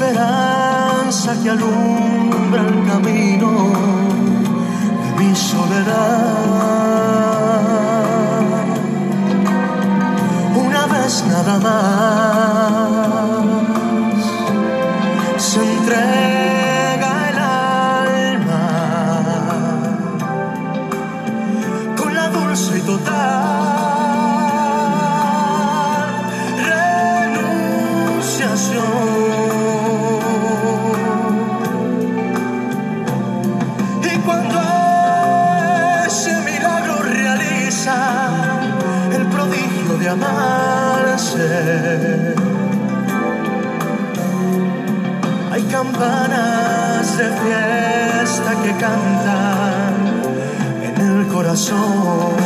Speaker 1: esperanza que alumbra el camino de mi soledad. Una vez nada más. corazón.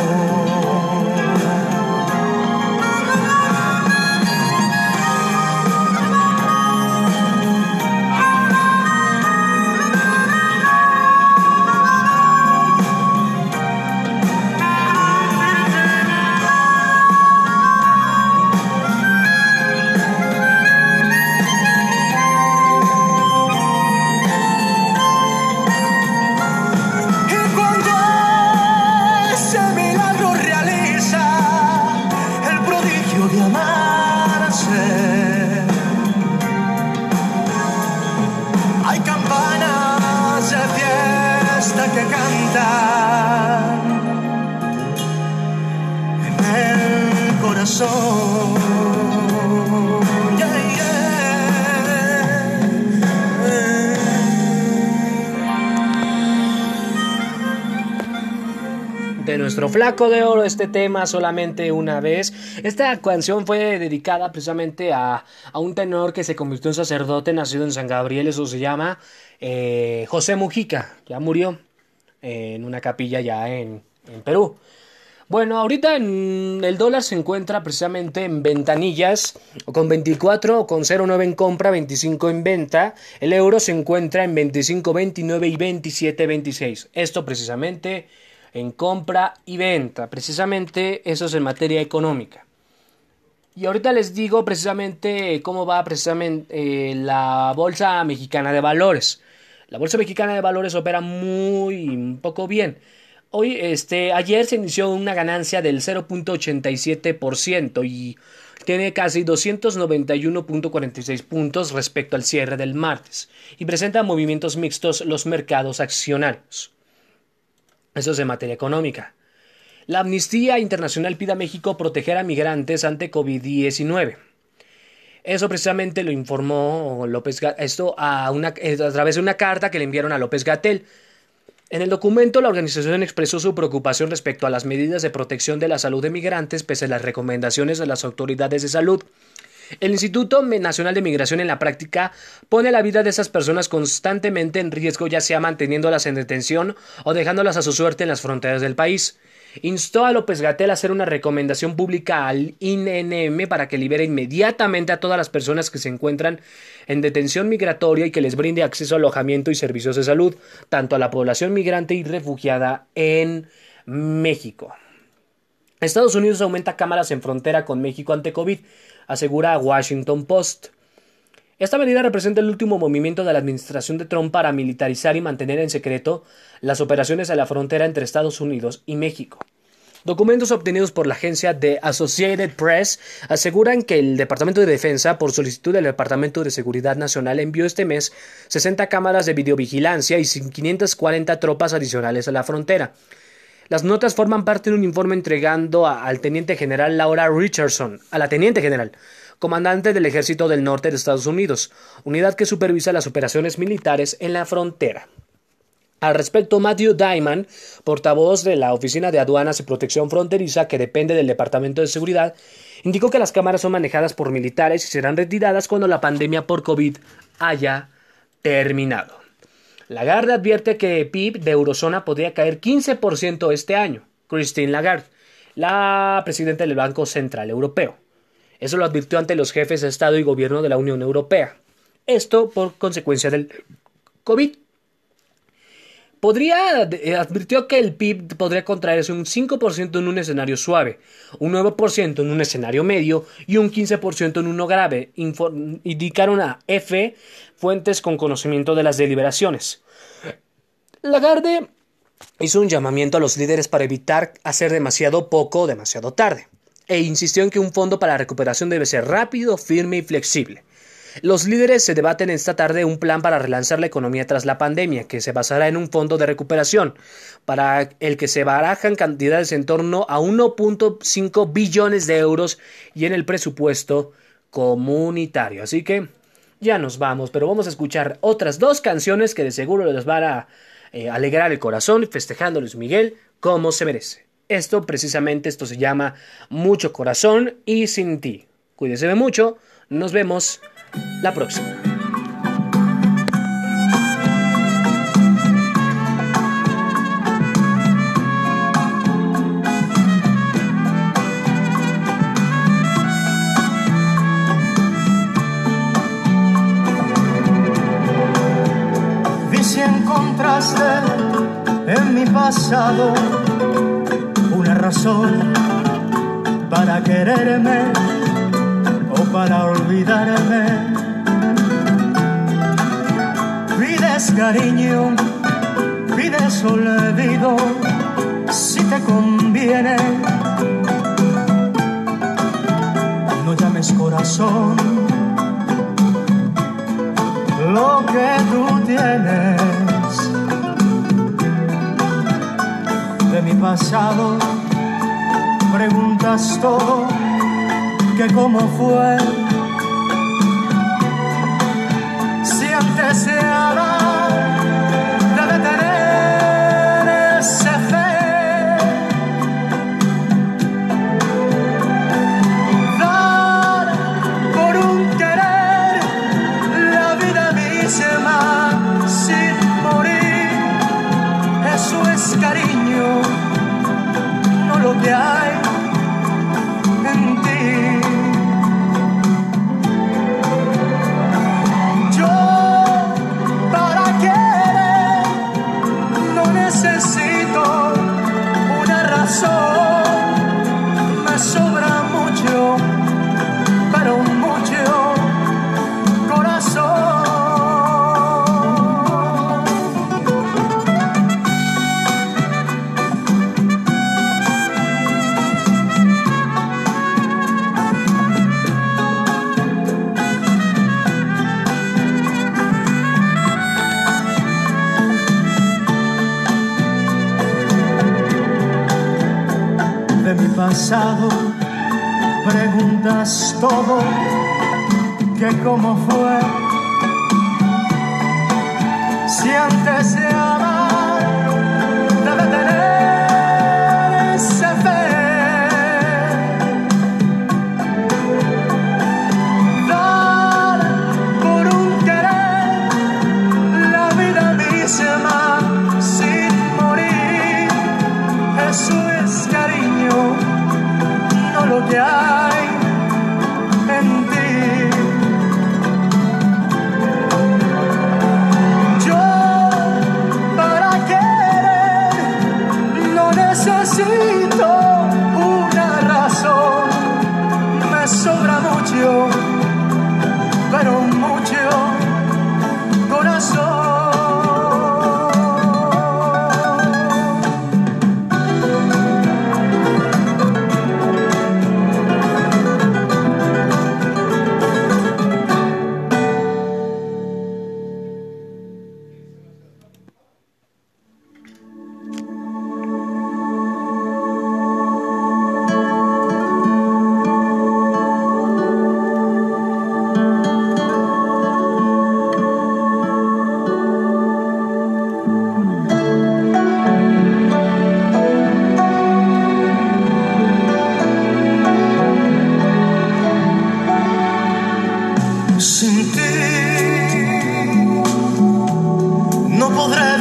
Speaker 1: Flaco de oro este tema solamente una vez. Esta canción fue dedicada precisamente a, a un tenor que se convirtió en sacerdote nacido en San Gabriel, eso se llama eh, José Mujica, ya murió eh, en una capilla ya en, en Perú. Bueno, ahorita el dólar se encuentra precisamente en ventanillas, con 24 o con 0,9 en compra, 25 en venta. El euro se encuentra en 25, 29 y 27, 26. Esto precisamente en compra y venta. Precisamente eso es en materia económica. Y ahorita les digo precisamente cómo va precisamente eh, la Bolsa Mexicana de Valores. La Bolsa Mexicana de Valores opera muy poco bien. Hoy, este, ayer se inició una ganancia del 0.87% y tiene casi 291.46 puntos respecto al cierre del martes y presenta movimientos mixtos los mercados accionarios. Eso es en materia económica. La Amnistía Internacional pide a México proteger a migrantes ante COVID-19. Eso precisamente lo informó López esto a, a través de una carta que le enviaron a López Gatel. En el documento, la organización expresó su preocupación respecto a las medidas de protección de la salud de migrantes pese a las recomendaciones de las autoridades de salud. El Instituto Nacional de Migración en la práctica pone la vida de esas personas constantemente en riesgo, ya sea manteniéndolas en detención o dejándolas a su suerte en las fronteras del país. Instó a López Gatel a hacer una recomendación pública al INM para que libere inmediatamente a todas las personas que se encuentran en detención migratoria y que les brinde acceso a alojamiento y servicios de salud, tanto a la población migrante y refugiada en México. Estados Unidos aumenta cámaras en frontera con México ante COVID, asegura Washington Post. Esta medida representa el último movimiento de la administración de Trump para militarizar y mantener en secreto las operaciones a la frontera entre Estados Unidos y México. Documentos obtenidos por la agencia de Associated Press aseguran que el Departamento de Defensa, por solicitud del Departamento de Seguridad Nacional, envió este mes 60 cámaras de videovigilancia y 540 tropas adicionales a la frontera. Las notas forman parte de un informe entregando al teniente general Laura Richardson, a la teniente general, comandante del Ejército del Norte de Estados Unidos, unidad que supervisa las operaciones militares en la frontera. Al respecto, Matthew Diamond, portavoz de la Oficina de Aduanas y Protección Fronteriza, que depende del Departamento de Seguridad, indicó que las cámaras son manejadas por militares y serán retiradas cuando la pandemia por COVID haya terminado. Lagarde advierte que PIB de Eurozona podría caer 15% este año. Christine Lagarde, la presidenta del Banco Central Europeo. Eso lo advirtió ante los jefes de Estado y Gobierno de la Unión Europea. Esto por consecuencia del COVID. Podría, advirtió que el PIB podría contraerse un 5% en un escenario suave, un 9% en un escenario medio y un 15% en uno grave, indicaron a F fuentes con conocimiento de las deliberaciones. Lagarde hizo un llamamiento a los líderes para evitar hacer demasiado poco o demasiado tarde e insistió en que un fondo para la recuperación debe ser rápido, firme y flexible. Los líderes se debaten esta tarde un plan para relanzar la economía tras la pandemia, que se basará en un fondo de recuperación, para el que se barajan cantidades en torno a 1.5 billones de euros y en el presupuesto comunitario. Así que ya nos vamos, pero vamos a escuchar otras dos canciones que de seguro les van a eh, alegrar el corazón, festejando Miguel como se merece. Esto precisamente, esto se llama Mucho Corazón y Sin Ti. Cuídese mucho, nos vemos la próxima.
Speaker 4: Encontraste en mi pasado una razón para quererme para olvidarme. Pides cariño, pides olvido, si te conviene. No llames corazón lo que tú tienes. De mi pasado preguntas todo que cómo fue. Si antes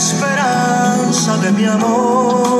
Speaker 4: esperanza de mi amor.